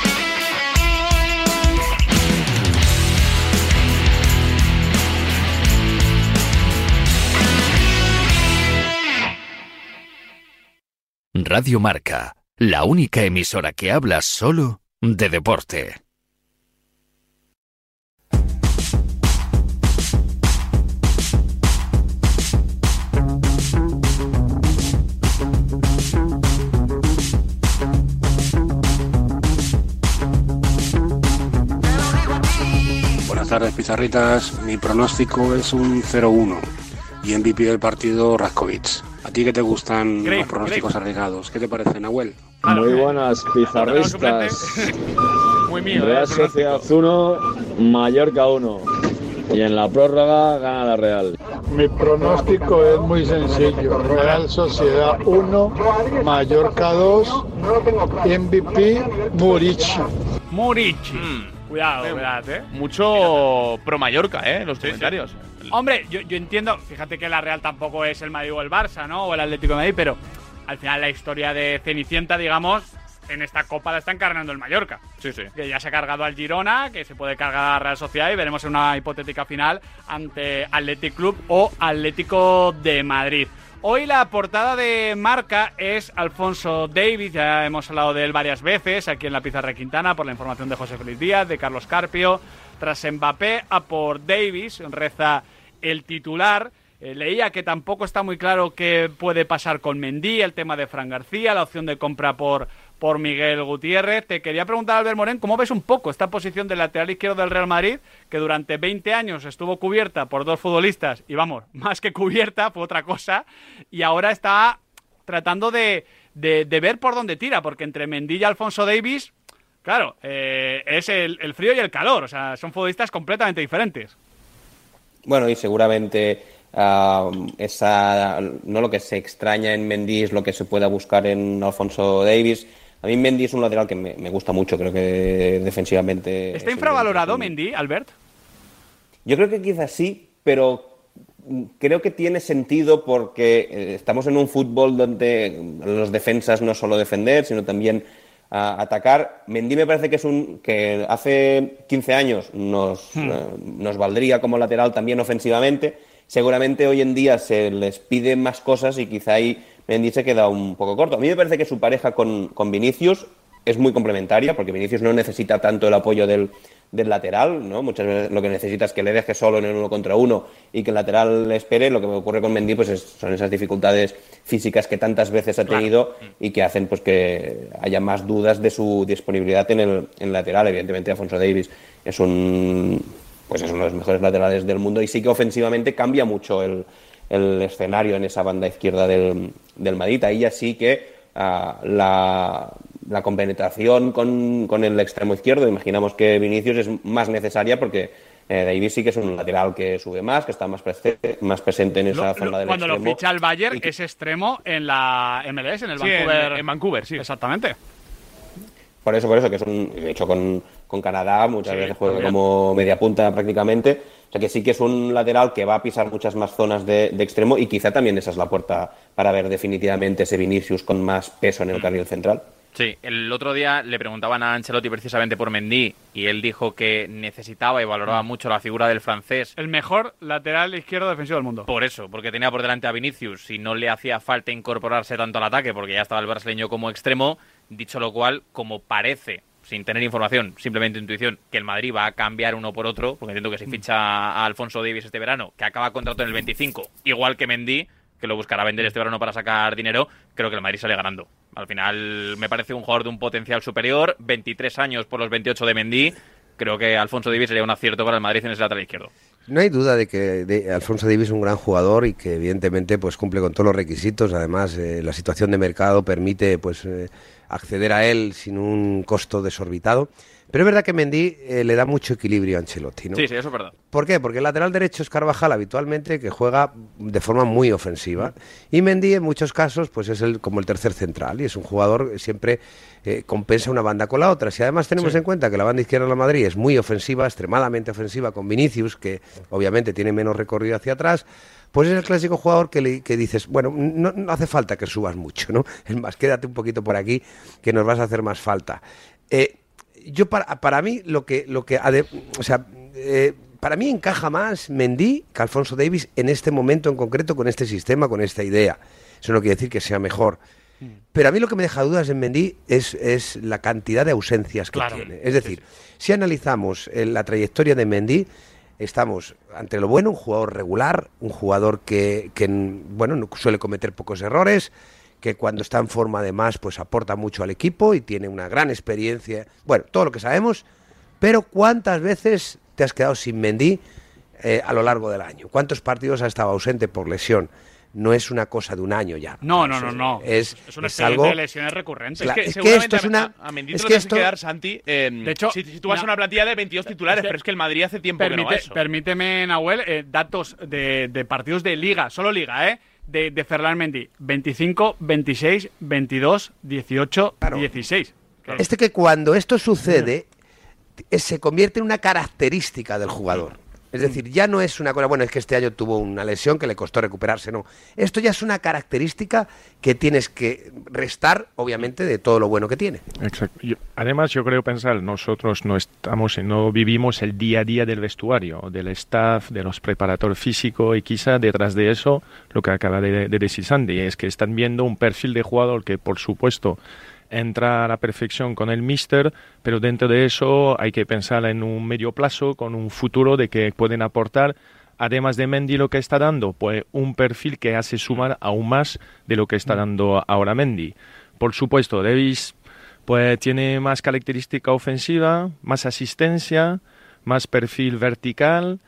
Radio Marca, la única emisora que habla solo de deporte. Buenas tardes, pizarritas. Mi pronóstico es un 0-1 y MVP del partido Raskovic. ¿A ti qué te gustan los pronósticos arriesgados? ¿Qué te parece, Nahuel? Muy buenas pizarristas. Muy mío, Real ¿eh? Sociedad 1, Mallorca 1. Y en la prórroga gana la Real. Mi pronóstico es muy sencillo. Real Sociedad 1, Mallorca 2, MVP Murici. Murici. Mm. Cuidado, cuidado, eh. Mucho pro Mallorca, ¿eh? Los comentarios. Hombre, yo, yo entiendo, fíjate que la Real tampoco es el Madrid o el Barça, ¿no? O el Atlético de Madrid, pero al final la historia de Cenicienta, digamos, en esta copa la está encarnando el Mallorca. Sí, sí. Que ya se ha cargado al Girona, que se puede cargar a la Real Sociedad y veremos en una hipotética final ante Athletic Club o Atlético de Madrid. Hoy la portada de marca es Alfonso Davis, ya hemos hablado de él varias veces aquí en la Pizarra Quintana por la información de José Félix Díaz, de Carlos Carpio. Tras Mbappé a por Davis, reza el titular. Eh, leía que tampoco está muy claro qué puede pasar con Mendy, el tema de Fran García, la opción de compra por, por Miguel Gutiérrez. Te quería preguntar, Albert Morén, ¿cómo ves un poco esta posición del lateral izquierdo del Real Madrid, que durante 20 años estuvo cubierta por dos futbolistas, y vamos, más que cubierta, fue otra cosa, y ahora está tratando de, de- ver por dónde tira, porque entre Mendy y Alfonso Davis, claro, eh, es el, frío y el calor, o sea, son futbolistas completamente diferentes. Bueno, y seguramente ah, esa, no lo que se extraña en Mendy es lo que se pueda buscar en Alfonso Davis. A mí Mendy es un lateral que me, me gusta mucho, creo que defensivamente... ¿Está es infravalorado Mendy, Albert? Yo creo que quizás sí, pero creo que tiene sentido porque eh, estamos en un fútbol donde los defensas no solo defender, sino también ah, atacar. Mendy me parece que es un que hace 15 años nos, Hmm. eh, nos valdría como lateral también ofensivamente. Seguramente hoy en día se les pide más cosas y quizá ahí Mendy se queda un poco corto. A mí me parece que su pareja con, con Vinicius es muy complementaria porque Vinicius no necesita tanto el apoyo del, del lateral, ¿no? Muchas veces lo que necesita es que le deje solo en el uno contra uno y que el lateral le espere. Lo que me ocurre con Mendy pues es- son esas dificultades físicas que tantas veces ha tenido y que hacen pues que haya más dudas de su disponibilidad en el, en lateral. Evidentemente Alfonso Davis es un pues es uno de los mejores laterales del mundo y sí que ofensivamente cambia mucho el, el escenario en esa banda izquierda del, del Madrid. Ahí ya sí que ah, la, la compenetración con, con el extremo izquierdo, imaginamos que Vinicius es más necesaria porque eh, Davis sí que es un lateral que sube más, que está más, presente, más presente en esa Lo- zona lo- del cuando lo extremo. ficha el Bayern es extremo en la MLS, en el Sí, en- Vancouver. en Vancouver, sí. Exactamente. Por eso, por eso, que es un, de hecho con, con Canadá muchas Sí, veces juega también. como media punta prácticamente. O sea que sí que es un lateral que va a pisar muchas más zonas de, de extremo y quizá también esa es la puerta para ver definitivamente ese Vinicius con más peso en el carril central. Sí, el otro día le preguntaban a Ancelotti precisamente por Mendy y él dijo que necesitaba y valoraba mucho la figura del francés. El mejor lateral izquierdo defensivo del mundo. Por eso, porque tenía por delante a Vinicius y no le hacía falta incorporarse tanto al ataque porque ya estaba el brasileño como extremo. Dicho lo cual, como parece, sin tener información, simplemente intuición, que el Madrid va a cambiar uno por otro, porque entiendo que si ficha a Alfonso Davis este verano, que acaba contrato en el 25, igual que Mendy, que lo buscará vender este verano para sacar dinero, creo que el Madrid sale ganando. Al final me parece un jugador de un potencial superior, 23 años por los 28 de Mendy. Creo que Alfonso Davis sería un acierto para el Madrid en ese lateral izquierdo. No hay duda de que de- Alfonso Davis es un gran jugador y que evidentemente pues cumple con todos los requisitos. Además, eh, la situación de mercado permite pues eh, acceder a él sin un costo desorbitado. Pero es verdad que Mendy eh, le da mucho equilibrio a Ancelotti, ¿no? Sí, sí, eso es verdad. ¿Por qué? Porque el lateral derecho es Carvajal habitualmente que juega de forma muy ofensiva y Mendy en muchos casos pues es el, como el tercer central y es un jugador que siempre eh, compensa una banda con la otra. Si además tenemos Sí. en cuenta que la banda izquierda de la Madrid es muy ofensiva, extremadamente ofensiva con Vinicius que obviamente tiene menos recorrido hacia atrás, pues es el clásico jugador que, le- que dices, bueno, no, no hace falta que subas mucho, ¿no? Es más, quédate un poquito por aquí que nos vas a hacer más falta. Eh, yo para, para mí lo que lo que o sea eh, para mí encaja más Mendy que Alfonso Davis en este momento en concreto con este sistema con esta idea eso no quiere decir que sea mejor pero a mí lo que me deja dudas en Mendy es, es la cantidad de ausencias que Claro. tiene es decir si analizamos eh, la trayectoria de Mendy estamos ante lo bueno un jugador regular un jugador que, que, bueno no suele cometer pocos errores que cuando está en forma además pues aporta mucho al equipo y tiene una gran experiencia, bueno, todo lo que sabemos, pero ¿cuántas veces te te has quedado sin Mendy eh, a lo largo del año? ¿Cuántos partidos ha estado ausente por lesión? No es una cosa de un año ya. No, no, no, no. Es, es un es algo... de lesiones recurrentes. Claro, Es que, es que seguramente esto es una- a, es te lo que tienes esto- que dar, Santi. eh, De hecho, si, si tú vas no. a una plantilla de 22 titulares, pero es que el Madrid hace tiempo que no va Permite- eso. permíteme, Nahuel, eh, datos de, de partidos de liga, solo liga, ¿eh? De, de Ferland Mendy. 25, 26, 22, 18, 16. Este que cuando esto sucede eh, se convierte en una característica del jugador. Es decir, ya no es una cosa, bueno, es que este año tuvo una lesión que le costó recuperarse, no. Esto ya es una característica que tienes que restar, obviamente, de todo lo bueno que tiene. Exacto. Además, yo creo pensar, nosotros no estamos, no vivimos el día a día del vestuario, del staff, de los preparadores físicos y quizá detrás de eso, lo que acaba de, de decir Sandy, es que están viendo un perfil de jugador que, por supuesto, entra a la perfección con el míster, pero dentro de eso hay que pensar en un medio plazo, con un futuro de que pueden aportar además de Mendy lo que está dando, pues un perfil que hace sumar aún más de lo que está dando ahora Mendy. Por supuesto, Davis pues tiene más característica ofensiva, más asistencia, más perfil vertical.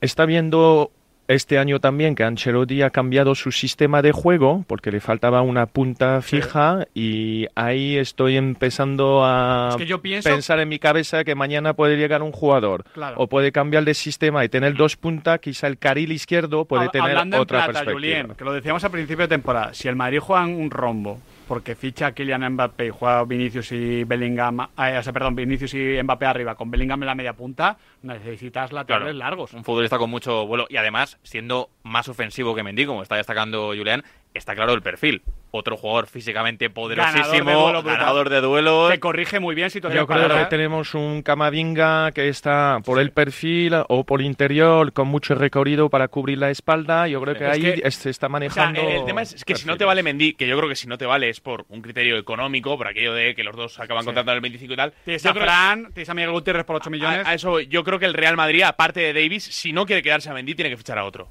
Está viendo este año también que Ancelotti ha cambiado su sistema de juego porque le faltaba una punta fija y ahí estoy empezando a Es que yo pienso- pensar en mi cabeza que mañana puede llegar un jugador Claro. o puede cambiar de sistema y tener dos puntas, quizá el carril izquierdo puede Hab- tener Hablando en otra plata, perspectiva. Julien, que lo decíamos a principio de temporada, si el Madrid juega en un rombo porque ficha a Kylian Mbappé y juega Vinicius y Bellingham, eh, o sea, perdón, Vinicius y Mbappé arriba con Bellingham en la media punta, necesitas laterales Claro. largos. Un futbolista con mucho vuelo y además siendo más ofensivo que Mendy, como está destacando Julián, está claro el perfil. Otro jugador físicamente poderosísimo, Ganador de ganador de duelos. Que corrige muy bien situaciones Yo creo que tenemos un Camavinga que está por el perfil o por interior con mucho recorrido para cubrir la espalda. Yo creo que Es ahí que- se está O sea, manejando. el tema es, es que si no te vale Mendy, que yo creo que si no te vale es por un criterio económico, por aquello de que los dos acaban Sí. contratando el 25 y tal. Tienes a Fran, tienes a Miguel Gutiérrez por 8 millones. A, a eso yo creo que el Real Madrid, aparte de Davis, si no quiere quedarse a Mendy, tiene que fichar a otro.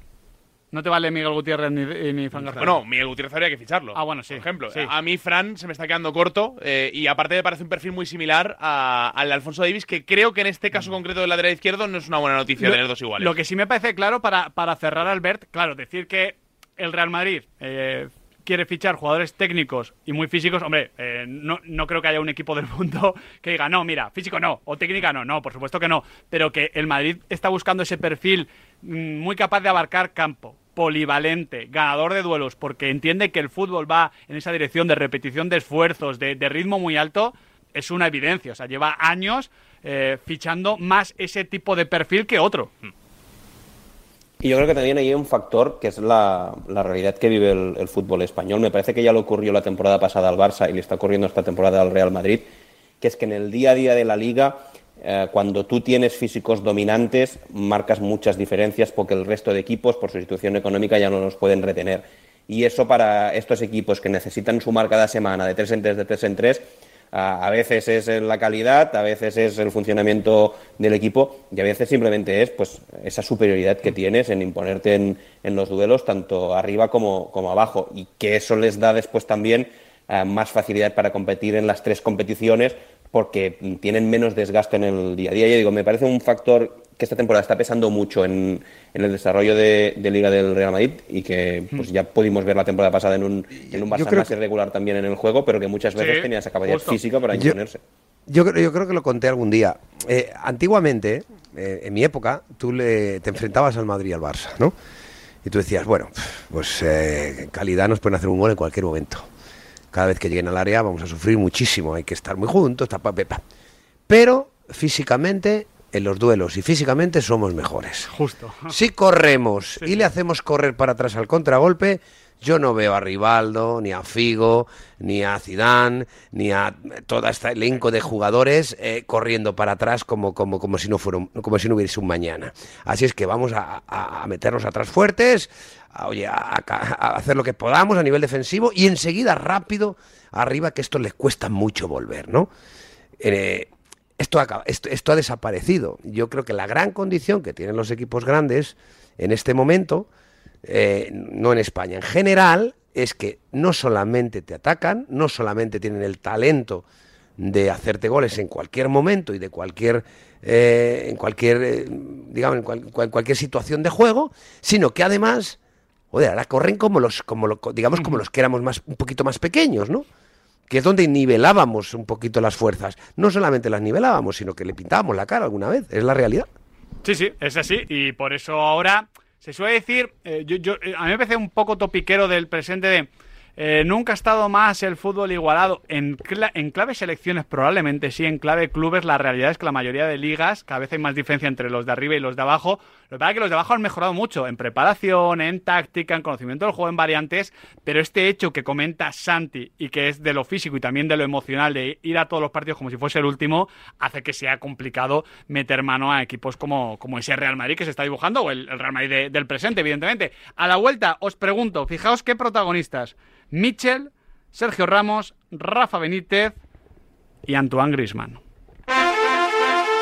No te vale Miguel Gutiérrez ni, ni Fran García. Bueno, Miguel Gutiérrez habría que ficharlo. Ah, bueno, sí. Por ejemplo, Sí. a mí Fran se me está quedando corto eh, y aparte me parece un perfil muy similar a- al de Alfonso Davis, que creo que en este caso concreto del lateral izquierdo no es una buena noticia Lo- tener dos iguales. Lo que sí me parece claro para, para cerrar, Albert, claro, decir que el Real Madrid eh, quiere fichar jugadores técnicos y muy físicos, hombre, eh, no, no creo que haya un equipo del mundo que diga, no, mira, físico no, o técnica no, no, por supuesto que no, pero que el Madrid está buscando ese perfil mm, muy capaz de abarcar campo polivalente, ganador de duelos, porque entiende que el fútbol va en esa dirección de repetición de esfuerzos, de, ritmo muy alto, es una evidencia. O sea, lleva años eh, fichando más ese tipo de perfil que otro. Y yo creo que también hay un factor que es la, la realidad que vive el, el fútbol español. Me parece que ya le ocurrió la temporada pasada al Barça y le está ocurriendo esta temporada al Real Madrid, que es que en el día a día de la liga, eh, cuando tú tienes físicos dominantes, marcas muchas diferencias porque el resto de equipos, por su situación económica, ya no los pueden retener. Y eso para estos equipos que necesitan sumar cada semana de tres en tres, de tres en tres, a a veces es la calidad, a veces es el funcionamiento del equipo y a veces simplemente es pues esa superioridad que tienes en imponerte en, en los duelos tanto arriba como, como abajo y que eso les da después también eh, más facilidad para competir en las tres competiciones porque tienen menos desgaste en el día a día. Yo digo, me parece un factor que esta temporada está pesando mucho en, en el desarrollo de, de Liga del Real Madrid y que pues ya pudimos ver la temporada pasada en un, en un Barça más que- irregular también en el juego, pero que muchas veces Sí, tenía esa capacidad justo. física para Yo- imponerse. Yo, creo- yo creo que lo conté algún día. Eh, antiguamente, eh, en mi época, tú le, te enfrentabas al Madrid y al Barça, ¿no? Y tú decías, bueno, pues eh, calidad nos pueden hacer un gol en cualquier momento. Cada vez que lleguen al área vamos a sufrir muchísimo, hay que estar muy juntos, ta, pa, pe, pa. pero físicamente en los duelos y físicamente somos mejores. Justo. Si corremos y le hacemos correr para atrás al contragolpe, yo no veo a Rivaldo, ni a Figo, ni a Zidane, ni a todo este elenco de jugadores eh, corriendo para atrás como, como, como, si no fuera un- como si no hubiese un mañana. Así es que vamos a, a- a meternos atrás fuertes, a, oye, a, hacer lo que podamos a nivel defensivo y enseguida rápido arriba, que esto les cuesta mucho volver, ¿no? Eh, esto, esto, esto ha desaparecido. Yo creo que la gran condición que tienen los equipos grandes en este momento, eh, no en España, en general, es que no solamente te atacan, no solamente tienen el talento de hacerte goles en cualquier momento y de cualquier eh, en cualquier eh, digamos en cual- cual- cualquier situación de juego, sino que además joder, ahora corren como los como lo- digamos como los que éramos más un poquito más pequeños, ¿no? Que es donde nivelábamos un poquito las fuerzas. No solamente las nivelábamos, sino que le pintábamos la cara alguna vez, es la realidad. Sí, sí, es así. Y por eso ahora se suele decir, eh, yo, yo- eh, a mí me parece un poco topiquero del presente de eh, nunca ha estado más el fútbol igualado. En, cla- en clave selecciones probablemente sí, en clave clubes la realidad es que la mayoría de ligas cada vez hay más diferencia entre los de arriba y los de abajo. Lo que pasa es que los de abajo han mejorado mucho en preparación, en táctica, en conocimiento del juego, en variantes, pero este hecho que comenta Santi y que es de lo físico y también de lo emocional de ir a todos los partidos como si fuese el último, hace que sea complicado meter mano a equipos como, como ese Real Madrid que se está dibujando o el, Real Madrid de- del presente, evidentemente. A la vuelta os pregunto, fijaos qué protagonistas. Michel, Sergio Ramos, Rafa Benítez y Antoine Griezmann.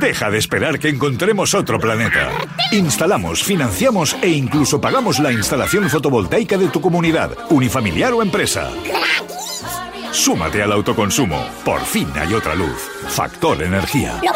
Deja de esperar que encontremos otro planeta. Instalamos, financiamos e incluso pagamos la instalación fotovoltaica de tu comunidad, unifamiliar o empresa. Súmate al autoconsumo. Por fin hay otra luz. Factor Energía. ¿Lo?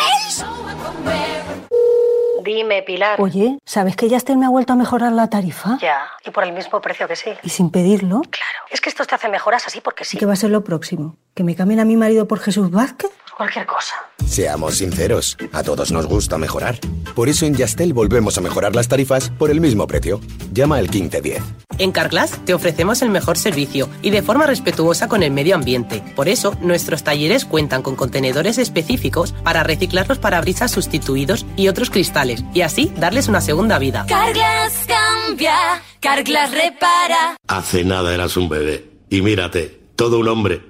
Dime, Pilar. Oye, ¿sabes que Yastel me ha vuelto a mejorar la tarifa? Ya, y por el mismo precio que sí. Y sin pedirlo. Claro, es que estos te hacen mejoras así porque sí. ¿Qué va a ser lo próximo? ¿Que me cambien a mi marido por Jesús Vázquez? Cualquier cosa. Seamos sinceros, a todos nos gusta mejorar. Por eso en Yastel volvemos a mejorar las tarifas por el mismo precio. Llama al 1510. En Carglass te ofrecemos el mejor servicio y de forma respetuosa con el medio ambiente. Por eso, nuestros talleres cuentan con contenedores específicos para reciclar los parabrisas sustituidos y otros cristales y así darles una segunda vida. Carglass cambia, Carglass repara. Hace nada eras un bebé. Y mírate, todo un hombre.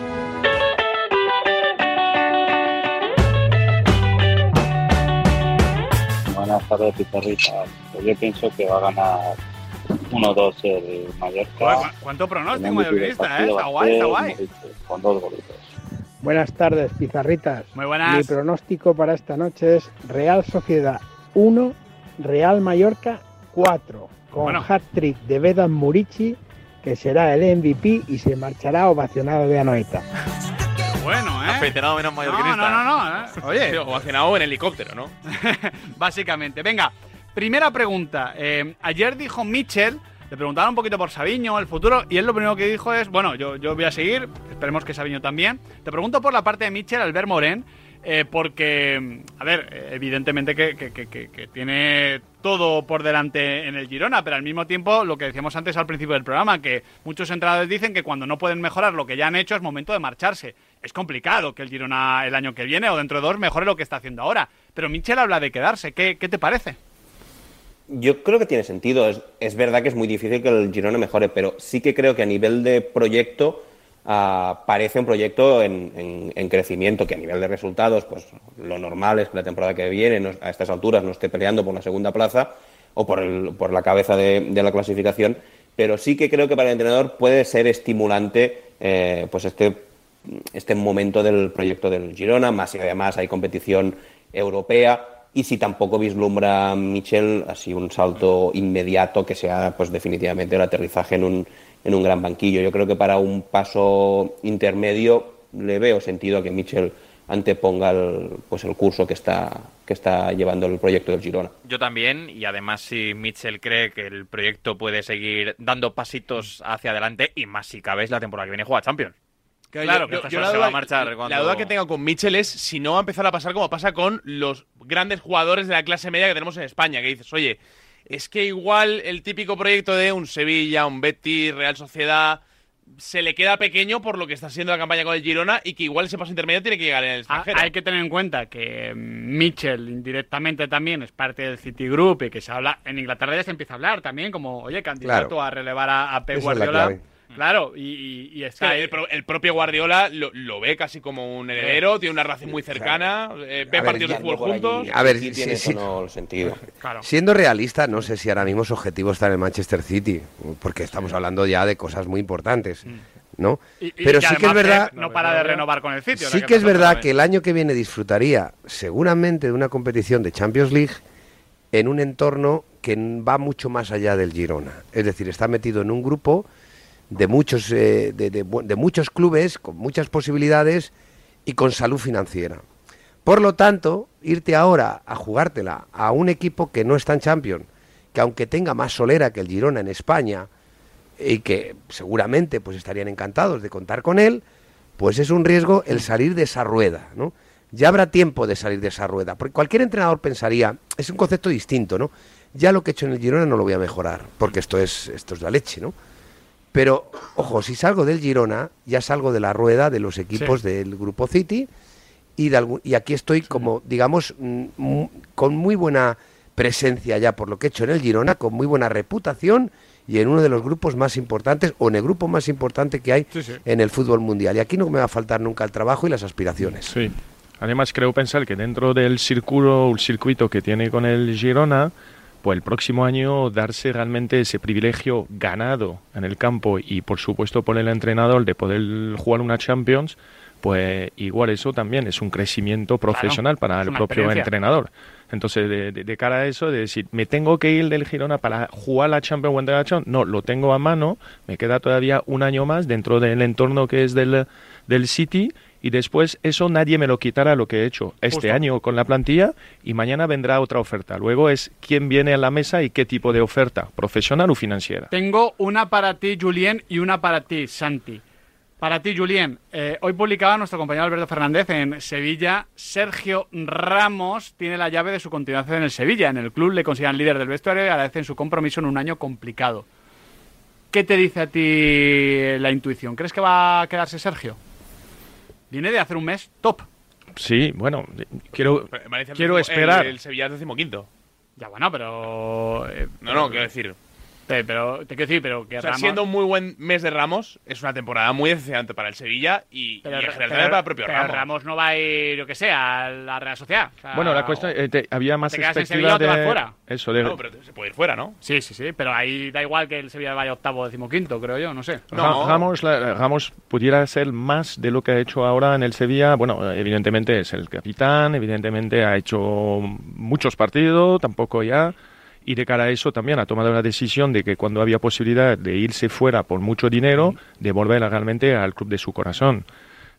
Buenas tardes, Pizarrita. Pues yo pienso que va a ganar 1-2 el Mallorca. Joder, ¿cu- ¿Cuánto pronóstico mallorquinista, eh? partido Está guay, está guay. Con dos golitos. Buenas tardes, pizarritas. Muy buenas. Mi pronóstico para esta noche es Real Sociedad 1, Real Mallorca 4, con Bueno. hat-trick de Vedan Murici, que será el MVP y se marchará ovacionado de Anoeta. Bueno, ¿eh? Aficionado menos mallorquinista. No, no, no, no, ¿eh? Oye. Sí, ovacionado en helicóptero, ¿no? Básicamente. Venga, primera pregunta. Eh, ayer dijo Mitchell, le preguntaron un poquito por Sabiño, el futuro, y él lo primero que dijo es, bueno, yo, yo voy a seguir, esperemos que Sabiño también. Te pregunto por la parte de Mitchell, Albert Morén, eh, porque, a ver, evidentemente que, que- que- que- que tiene todo por delante en el Girona, pero al mismo tiempo, lo que decíamos antes al principio del programa, que muchos entrenadores dicen que cuando no pueden mejorar lo que ya han hecho es momento de marcharse. Es complicado que el Girona el año que viene o dentro de dos mejore lo que está haciendo ahora. Pero Mitchell habla de quedarse. ¿Qué, te parece? Yo creo que tiene sentido. Es verdad que es muy difícil que el Girona mejore, pero sí que creo que a nivel de proyecto ah, parece un proyecto en, en- en crecimiento que a nivel de resultados, pues lo normal es que la temporada que viene a estas alturas no esté peleando por una segunda plaza o por, el- por la cabeza de, de la clasificación, pero sí que creo que para el entrenador puede ser estimulante eh, pues este, este momento del proyecto del Girona, más y además hay competición europea y si tampoco vislumbra Michel así un salto inmediato que sea pues definitivamente el aterrizaje en un, en un gran banquillo. Yo creo que para un paso intermedio le veo sentido a que Michel anteponga el, pues el curso que está, que está llevando el proyecto del Girona. Yo también, y además si Mitchell cree que el proyecto puede seguir dando pasitos hacia adelante, y más si cabe, es la temporada que viene juega Champions. Claro, que esta yo se la va duda, a marchar la duda que tengo con Mitchell es si no va a empezar a pasar como pasa con los grandes jugadores de la clase media que tenemos en España, que dices, oye, es que igual el típico proyecto de un Sevilla, un Betis, Real Sociedad, se le queda pequeño por lo que está siendo la campaña con el Girona y que igual ese paso intermedio tiene que llegar en el Ah, extranjero. hay que tener en cuenta que mm, Mitchell indirectamente también es parte del Citigroup y que se habla en Inglaterra ya se empieza a hablar también como oye candidato Claro. a relevar a, a Pep Esa es la Guardiola clave. Claro y, y- y Es está que ahí- el, pro- el propio Guardiola lo, lo ve casi como un heredero, tiene una relación muy cercana, eh, ve partidos de fútbol juntos. A ver, Sí sí, tiene sí. eso no el sentido. Siendo realista, no sé si ahora mismo su objetivo está en el Manchester City, porque estamos hablando ya de cosas muy importantes, ¿no? y- y Pero sí que es verdad, Pep no para de renovar con el sitio sí que es verdad que el año que viene disfrutaría seguramente de una competición de Champions League en un entorno que va mucho más allá del Girona. Es decir, está metido en un grupo de muchos, eh, de, de de muchos clubes con muchas posibilidades y con salud financiera. Por lo tanto, irte ahora a jugártela a un equipo que no está en Champions, que aunque tenga más solera que el Girona en España y que seguramente pues estarían encantados de contar con él, pues es un riesgo el salir de esa rueda, ¿no? Ya habrá tiempo de salir de esa rueda, porque cualquier entrenador pensaría, es un concepto distinto, ¿no? Ya lo que he hecho en el Girona no lo voy a mejorar, porque esto es esto es la leche, ¿no? Pero, ojo, si salgo del Girona, ya salgo de la rueda de los equipos Sí. del Grupo City y, de algún- y aquí estoy como, digamos, mm, mu- con muy buena presencia ya por lo que he hecho en el Girona, con muy buena reputación y en uno de los grupos más importantes o en el grupo más importante que hay Sí, sí. en el fútbol mundial. Y aquí no me va a faltar nunca el trabajo y las aspiraciones. Sí. Además, creo pensar que dentro del circuito, el circuito que tiene con el Girona, pues el próximo año darse realmente ese privilegio ganado en el campo y, por supuesto, por el entrenador de poder jugar una Champions, pues igual eso también es un crecimiento profesional para el propio entrenador. Entonces, de, de- de cara a eso, de decir, ¿me tengo que ir del Girona para jugar la Champions o la Champions? No, lo tengo a mano, me queda todavía un año más dentro del entorno que es del, del City y después eso nadie me lo quitará lo que he hecho este Justo. año con la plantilla y mañana vendrá otra oferta. Luego es quién viene a la mesa y qué tipo de oferta, profesional o financiera. Tengo una para ti, Julien, y una para ti, Santi. Para ti, Julien, eh, hoy publicaba nuestro compañero Alberto Fernández en Sevilla, Sergio Ramos tiene la llave de su continuación en el Sevilla. En el club le consideran líder del vestuario y agradecen su compromiso en un año complicado. ¿Qué te dice a ti la intuición? ¿Crees que va a quedarse Sergio? Viene de hacer un mes top. Sí, bueno, quiero, Valencia quiero el- esperar. El, Sevilla es decimoquinto. Ya bueno, pero... eh, No, no, quiero decir. Te, pero, te quiero decir, pero que O sea, Ramos- siendo un muy buen mes de Ramos, es una temporada muy decepcionante para el Sevilla y, Pero, y en general para el propio pero Ramos. no va a ir, yo que sé, a la Real Sociedad. O sea, Bueno, la cuestión, eh, te- había más te quedas en expectativa Sevilla o te vas de fuera. eso de No, pero se puede ir fuera, ¿no? Sí, sí, sí, pero ahí da igual que el Sevilla vaya octavo o decimoquinto, creo yo, no sé. Ra- Ramos, la- Ramos pudiera ser más de lo que ha hecho ahora en el Sevilla. Bueno, evidentemente es el capitán, evidentemente ha hecho muchos partidos, tampoco ya. Y de cara a eso también ha tomado la decisión de que cuando había posibilidad de irse fuera por mucho dinero, de volver realmente al club de su corazón.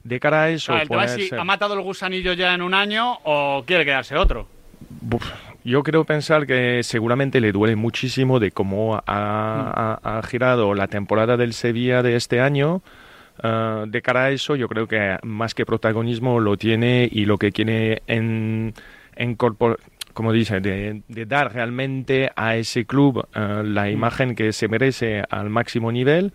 De cara a eso, Claro, pues, si eh, ha matado el gusanillo ya en un año o quiere quedarse otro. Yo creo pensar que seguramente le duele muchísimo de cómo ha, ha- ha girado la temporada del Sevilla de este año. Ah, de cara a eso, yo creo que más que protagonismo lo tiene y lo que quiere en, incorpor- como dice, de, de dar realmente a ese club ah, la imagen que se merece al máximo nivel.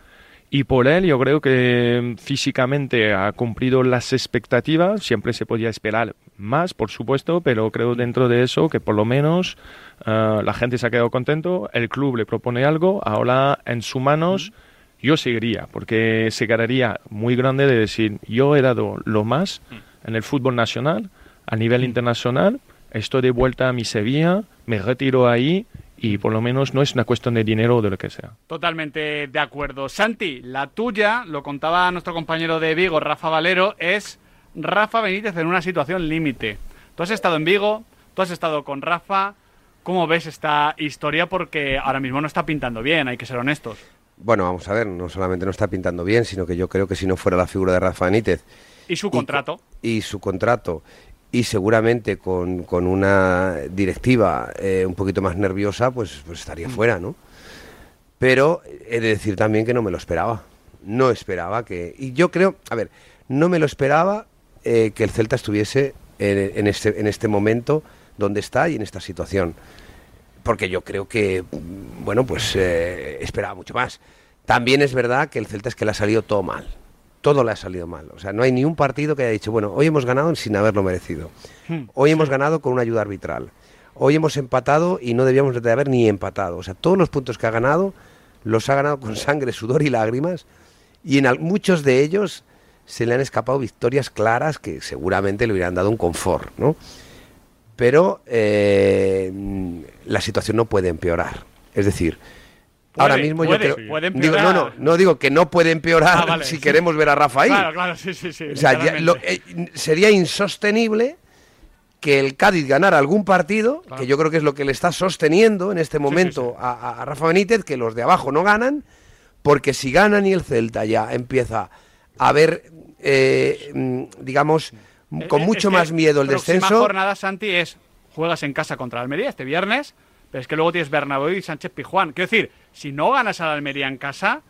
Y por él yo creo que físicamente ha cumplido las expectativas, siempre se podía esperar más, por supuesto, pero creo dentro de eso que por lo menos eh, la gente se ha quedado contento, el club le propone algo, ahora en sus manos yo seguiría, porque se ganaría muy grande de decir, yo he dado lo más en el fútbol nacional, a nivel internacional, estoy de vuelta a mi Sevilla, me retiro ahí y por lo menos no es una cuestión de dinero o de lo que sea. Totalmente de acuerdo. Santi, la tuya, lo contaba nuestro compañero de Vigo, Rafa Valero, es Rafa Benítez en una situación límite. Tú has estado en Vigo, tú has estado con Rafa. ¿Cómo ves esta historia? Porque ahora mismo no está pintando bien, hay que ser honestos. Bueno, vamos a ver, no solamente no está pintando bien, sino que yo creo que si no fuera la figura de Rafa Benítez ¿Y su contrato? y su contrato y seguramente con, con una directiva eh, un poquito más nerviosa, pues, pues estaría fuera, ¿no? Pero he de decir también que no me lo esperaba. No esperaba que... Y yo creo, a ver, no me lo esperaba eh, que el Celta estuviese en, en este, en este momento donde está y en esta situación. Porque yo creo que, mm, bueno, pues eh, esperaba mucho más. También es verdad que el Celta es que le ha salido todo mal. Todo le ha salido mal. O sea, no hay ni un partido que haya dicho, bueno, hoy hemos ganado sin haberlo merecido. Hoy hemos ganado con una ayuda arbitral. Hoy hemos empatado y no debíamos de haber ni empatado. O sea, todos los puntos que ha ganado los ha ganado con sangre, sudor y lágrimas. Y en muchos de ellos se le han escapado victorias claras que seguramente le hubieran dado un confort, ¿no? Pero eh, la situación no puede empeorar. Es decir, ahora mismo puede, yo creo... puede digo, no, no, no digo que no puede empeorar Ah, vale, si sí. queremos ver a Rafa ahí. Claro, claro, sí, sí, sí. O sea, ya lo- eh, sería insostenible que el Cádiz ganara algún partido, que yo creo que es lo que le está sosteniendo en este momento A, a- a Rafa Benítez, que los de abajo no ganan, porque si ganan y el Celta ya empieza a ver, eh, mm, digamos, con Eh, mucho es que más miedo el próxima descenso. jornada, Santi, es juegas en casa contra Almería este viernes, pero es que luego tienes Bernabéu y Sánchez Pijuán. Quiero decir, si no ganas a la Almería en casa,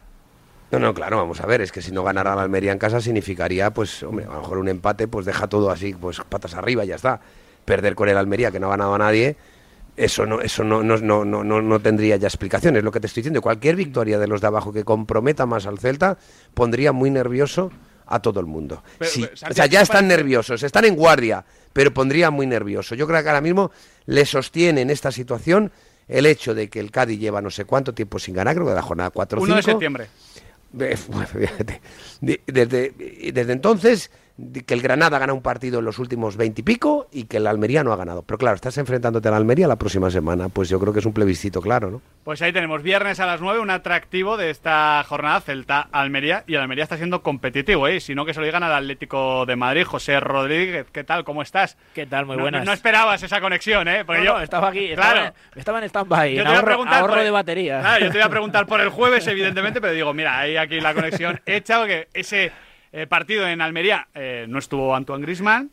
No, no, claro, vamos a ver, es que si no ganara la Almería en casa significaría, pues, hombre, a lo mejor un empate, pues deja todo así, pues patas arriba y ya está. Perder con el Almería, que no ha ganado a nadie, eso no, eso no, no, no, no, no, tendría ya explicación, es lo que te estoy diciendo. Cualquier victoria de los de abajo que comprometa más al Celta pondría muy nervioso a todo el mundo. Pero, Sí, pero, Santi, o sea, ¿a ti ya están nerviosos, están en guardia, pero pondría muy nervioso. Yo creo que ahora mismo le sostiene en esta situación el hecho de que el Cádiz lleva no sé cuánto tiempo sin ganar, creo que la jornada 4 o 1 de 5. septiembre. Eh, Desde, desde entonces, que el Granada gana un partido en los últimos veinte y pico y que el Almería no ha ganado. Pero claro, estás enfrentándote al Almería la próxima semana, pues yo creo que es un plebiscito claro, ¿no? Pues ahí tenemos viernes a las 9, un atractivo de esta jornada Celta-Almería. Y el Almería está siendo competitivo, ¿eh? Si no, que se lo digan al Atlético de Madrid. José Rodríguez, ¿qué tal? ¿Cómo estás? ¿Qué tal? Muy No- buenas. No, esperabas esa conexión, ¿eh? Porque No, yo no, estaba aquí, Claro. estaba, estaba en stand-by, Yo en te ahorro, preguntar ahorro por- de batería. Claro, yo te voy a preguntar por el jueves, evidentemente, pero digo, mira, hay aquí la conexión hecha, porque ese eh, partido en Almería eh, no estuvo Antoine Grisman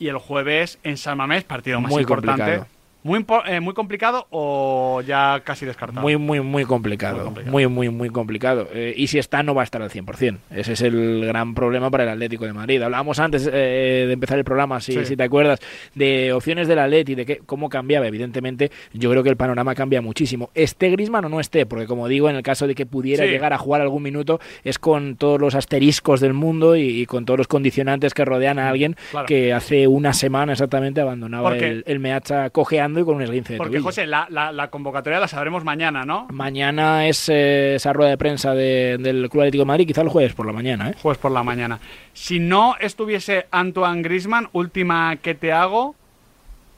y el jueves en San Mamés, partido más Muy importante. complicado. Muy, eh, muy complicado o ya casi descartado. Muy, muy, muy complicado. Muy, muy, muy complicado. Eh, y si está, no va a estar al 100%. Ese es el gran problema para el Atlético de Madrid. Hablábamos antes eh, de empezar el programa, si, Sí. si te acuerdas, de opciones del Atleti y de que, cómo cambiaba. Evidentemente, yo creo que el panorama cambia muchísimo. Esté Grisman o no esté, porque como digo, en el caso de que pudiera Sí. llegar a jugar algún minuto, es con todos los asteriscos del mundo y, y con todos los condicionantes que rodean a alguien Claro. que hace una semana exactamente abandonaba el, el Meacha cojeando y con un esguince de Porque, tobillo. José, la, la- la convocatoria la sabremos mañana, ¿no? Mañana es eh, esa rueda de prensa de- del Club Atlético de Madrid, quizá el jueves por la mañana, ¿eh? Jueves por la mañana. Si no estuviese Antoine Grisman, última que te hago,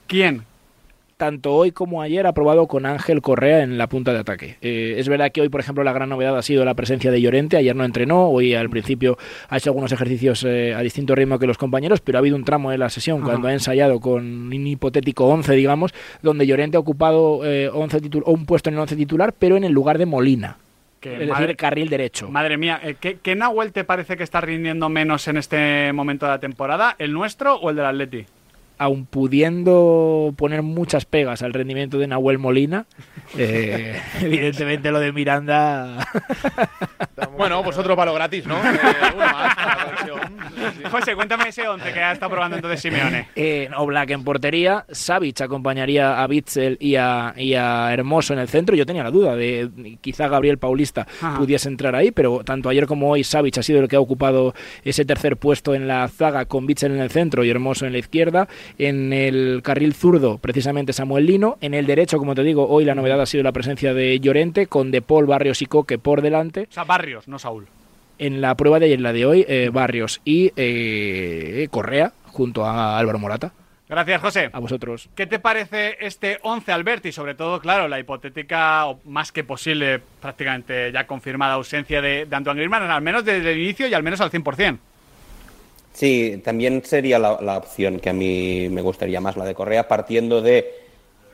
¿quién? Tanto hoy como ayer ha probado con Ángel Correa en la punta de ataque. Eh, es verdad que hoy, por ejemplo, la gran novedad ha sido la presencia de Llorente. Ayer no entrenó, hoy al principio ha hecho algunos ejercicios eh, a distinto ritmo que los compañeros, pero ha habido un tramo de la sesión Ajá. cuando ha ensayado con un hipotético 11, digamos, donde Llorente ha ocupado eh, 11 titul- o un puesto en el 11 titular, pero en el lugar de Molina. Que es madre- decir, carril derecho. Madre mía, eh, ¿qué, ¿qué Nahuel te parece que está rindiendo menos en este momento de la temporada? ¿El nuestro o el del Atleti? Aun pudiendo poner muchas pegas al rendimiento de Nahuel Molina, eh, evidentemente lo de Miranda. Bueno, pues otro palo gratis, ¿no? Eh, uno más. José, cuéntame ese 11 que ha estado probando entonces Simeone. Eh, Oblak en portería, Savic acompañaría a Bitzel y a, y a Hermoso en el centro. Yo tenía la duda de quizá Gabriel Paulista Ajá. pudiese entrar ahí, pero tanto ayer como hoy Savic ha sido el que ha ocupado ese tercer puesto en la zaga con Bitzel en el centro y Hermoso en la izquierda. En el carril zurdo, precisamente Samuel Lino. En el derecho, como te digo, hoy la novedad ha sido la presencia de Llorente con De Paul, Barrios y Coque por delante. O sea, Barrios, no Saúl. En la prueba de ayer, la de hoy, eh, Barrios y eh, Correa junto a Álvaro Morata. Gracias, José. A vosotros. ¿Qué te parece este 11 Alberti? Sobre todo, claro, la hipotética, o más que posible, prácticamente ya confirmada ausencia de, de Antoine Griezmann, al menos desde el inicio y al menos al 100%. Sí, también sería la, la opción que a mí me gustaría más, la de Correa, partiendo de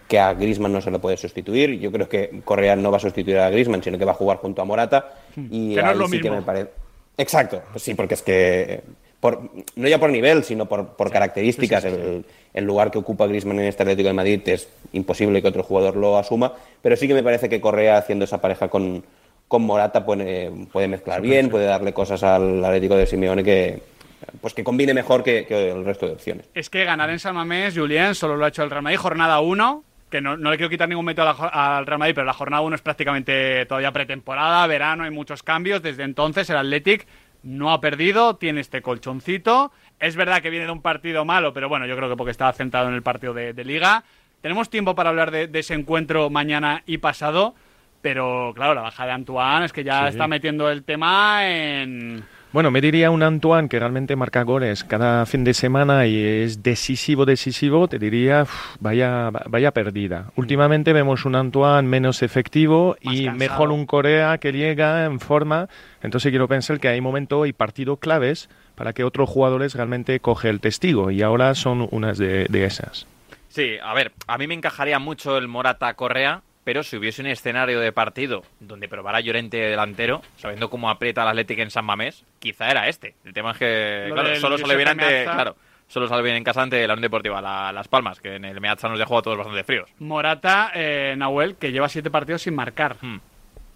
que a Griezmann no se le puede sustituir. Yo creo que Correa no va a sustituir a Griezmann, sino que va a jugar junto a Morata. Y Que no es ahí lo sí que me parece. Exacto, pues sí, porque es que por, no ya por nivel, sino por, por características. El, el lugar que ocupa Griezmann en este Atlético de Madrid es imposible que otro jugador lo asuma, pero sí que me parece que Correa haciendo esa pareja con, con Morata puede, puede mezclar bien, puede darle cosas al Atlético de Simeone que pues que combine mejor que, que el resto de opciones. Es que ganar en San Mamés, Julien, solo lo ha hecho el Real Madrid, jornada 1, que no, no le quiero quitar ningún jo- al Real Madrid, pero la jornada 1 es prácticamente todavía pretemporada, verano, hay muchos cambios. Desde entonces el Athletic no ha perdido, tiene este colchoncito. Es verdad que viene de un partido malo, pero bueno, yo creo que porque estaba centrado en el partido de, de Liga. Tenemos tiempo para hablar de, de ese encuentro mañana y pasado, pero claro, la baja de Antoine es que ya Sí. está metiendo el tema en... Bueno, me diría un Antoine que realmente marca goles cada fin de semana y es decisivo, decisivo, te diría, uf, vaya, vaya perdida. Últimamente vemos un Antoine menos efectivo y cansado. mejor un Corea que llega en forma. Entonces quiero pensar que hay momentos y partidos claves para que otros jugadores realmente coge el testigo y ahora son unas de, de esas. Sí, a ver, a mí me encajaría mucho el Morata Correa, pero si hubiese un escenario de partido donde probara Llorente de delantero, sabiendo cómo aprieta el Atlético en San Mamés, quizá era este. El tema es que, claro, solo sale bien Giuseppe ante, Meazza. claro, solo sale bien en casa ante la Unión Deportiva la- Las Palmas, que en el Meazza nos dejó a todos bastante fríos. Morata, eh, Nahuel, que lleva siete partidos sin marcar. Hmm.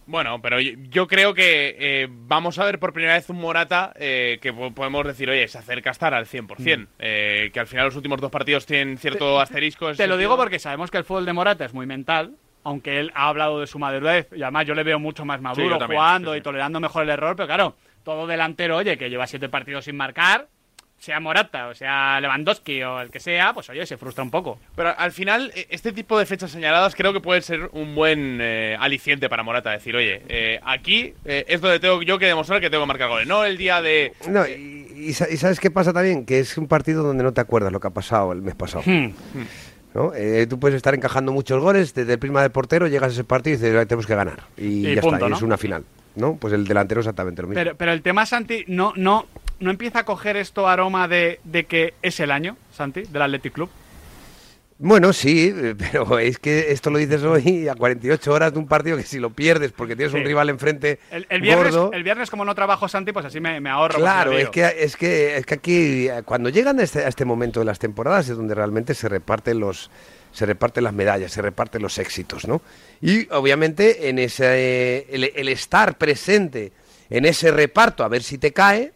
Bueno, pero yo, creo que eh, vamos a ver por primera vez un Morata eh, que po- podemos decir, oye, se acerca a estar al 100%. Mm. Eh, que al final los últimos dos partidos tienen cierto asterisco. Te lo sentido. digo porque sabemos que el fútbol de Morata es muy mental, aunque él ha hablado de su madurez, y además yo le veo mucho más maduro también, jugando sí, sí. y tolerando mejor el error, pero claro, todo delantero, oye, que lleva siete partidos sin marcar, sea Morata o sea Lewandowski o el que sea, pues oye, se frustra un poco. Pero al final, eh, este tipo de fechas señaladas creo que puede ser un buen eh, aliciente para Morata. Decir, oye, eh, aquí eh, es donde tengo yo que demostrar que tengo que marcar goles. No el día de. No, y, y sa- y ¿sabes qué pasa también? Que es un partido donde no te acuerdas lo que ha pasado el mes pasado. Hmm. ¿No? Eh, tú puedes estar encajando muchos goles, desde el prima del portero llegas a ese partido y dices, "Ay, tenemos que ganar. Y, Y ya punto, está, y ¿no? es una final. ¿no? Pues el delantero exactamente lo mismo. Pero, pero el tema, Santi, no, no, no empieza a coger esto aroma de, de que es el año, Santi, del Athletic Club. Bueno, sí, eh, pero es que esto lo dices hoy a 48 horas de un partido que si lo pierdes porque tienes un rival enfrente El, el viernes, gordo... el viernes, como no trabajo, Santi, pues así me, me ahorro. Claro, pues, es que, es, que, es que aquí, eh, cuando llegan a este, a este momento de las temporadas, es donde realmente se reparten los se reparten las medallas, se reparten los éxitos, ¿no? Y obviamente en ese eh, el, el estar presente en ese reparto, a ver si te cae,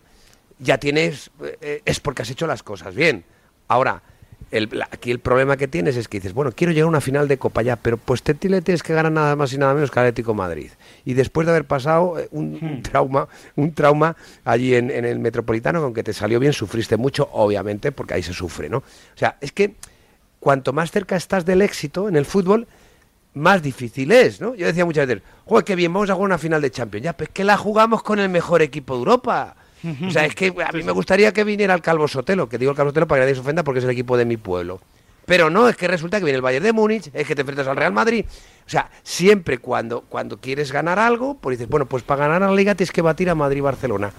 ya tienes eh, es porque has hecho las cosas bien. Ahora, el- aquí el problema que tienes es que dices, bueno, quiero llegar a una final de Copa ya, pero pues te, le tienes que ganar nada más y nada menos que Atlético Madrid. Y después de haber pasado eh, un, un trauma, un trauma allí en, en el Metropolitano, con que te salió bien, sufriste mucho, obviamente, porque ahí se sufre, ¿no? O sea, es que cuanto más cerca estás del éxito en el fútbol, más difícil es, ¿no? Yo decía muchas veces, joder, qué bien, vamos a jugar una final de Champions. Ya, pues que la jugamos con el mejor equipo de Europa. O sea, es que a mí me gustaría que viniera el Calvo Sotelo, que digo el Calvo Sotelo para que nadie se ofenda porque es el equipo de mi pueblo. Pero no, es que resulta que viene el Bayern de Múnich, es que te enfrentas al Real Madrid. O sea, siempre cuando, cuando quieres ganar algo, pues dices, bueno, pues para ganar la liga tienes que batir a Madrid-Barcelona.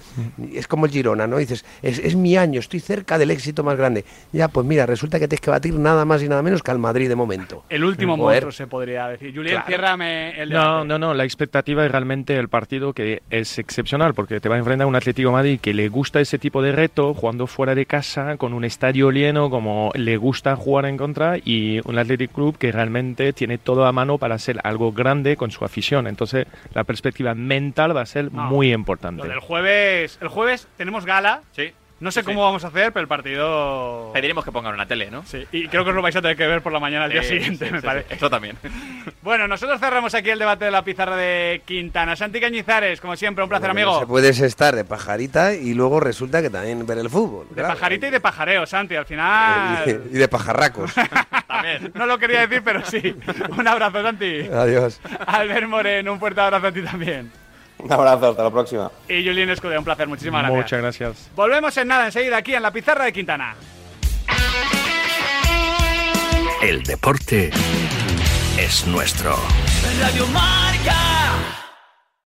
Es como el Girona, ¿no? Dices, es, es mi año, estoy cerca del éxito más grande. Ya, pues mira, resulta que tienes que batir nada más y nada menos que al Madrid de momento. El último monstruo, se podría decir. Julien, Claro. ciérrame el No, debate. no, no, la expectativa es realmente el partido que es excepcional porque te va a enfrentar a un Atlético de Madrid que le gusta ese tipo de reto, jugando fuera de casa, con un estadio lleno, como le gusta jugar en contra, y un Athletic Club que realmente tiene todo a mano para hacer algo grande con su afición. Entonces, la perspectiva mental va a ser No. muy importante. Lo del jueves. El jueves tenemos gala. Sí. No sé Sí, cómo sí. vamos a hacer, pero el partido... Pediremos que pongan una tele, ¿no? Sí, y creo que os lo vais a tener que ver por la mañana al día Sí, siguiente, sí, me sí, parece. sí. Eso también. Bueno, nosotros cerramos aquí el debate de la pizarra de Quintana. Santi Cañizares, como siempre, un placer, Porque amigo. No se puedes estar de pajarita y luego resulta que también ver el fútbol. De claro. pajarita y de pajareo, Santi, al final... Y de pajarracos. No lo quería decir, pero sí. Un abrazo, Santi. Adiós. Albert Moreno, un fuerte abrazo a ti también. Un abrazo, hasta la próxima. Y Julien Escudé, un placer, muchísimas gracias. Muchas gracias. Volvemos en nada, enseguida, aquí en la pizarra de Quintana. El deporte es nuestro. Radio Marca.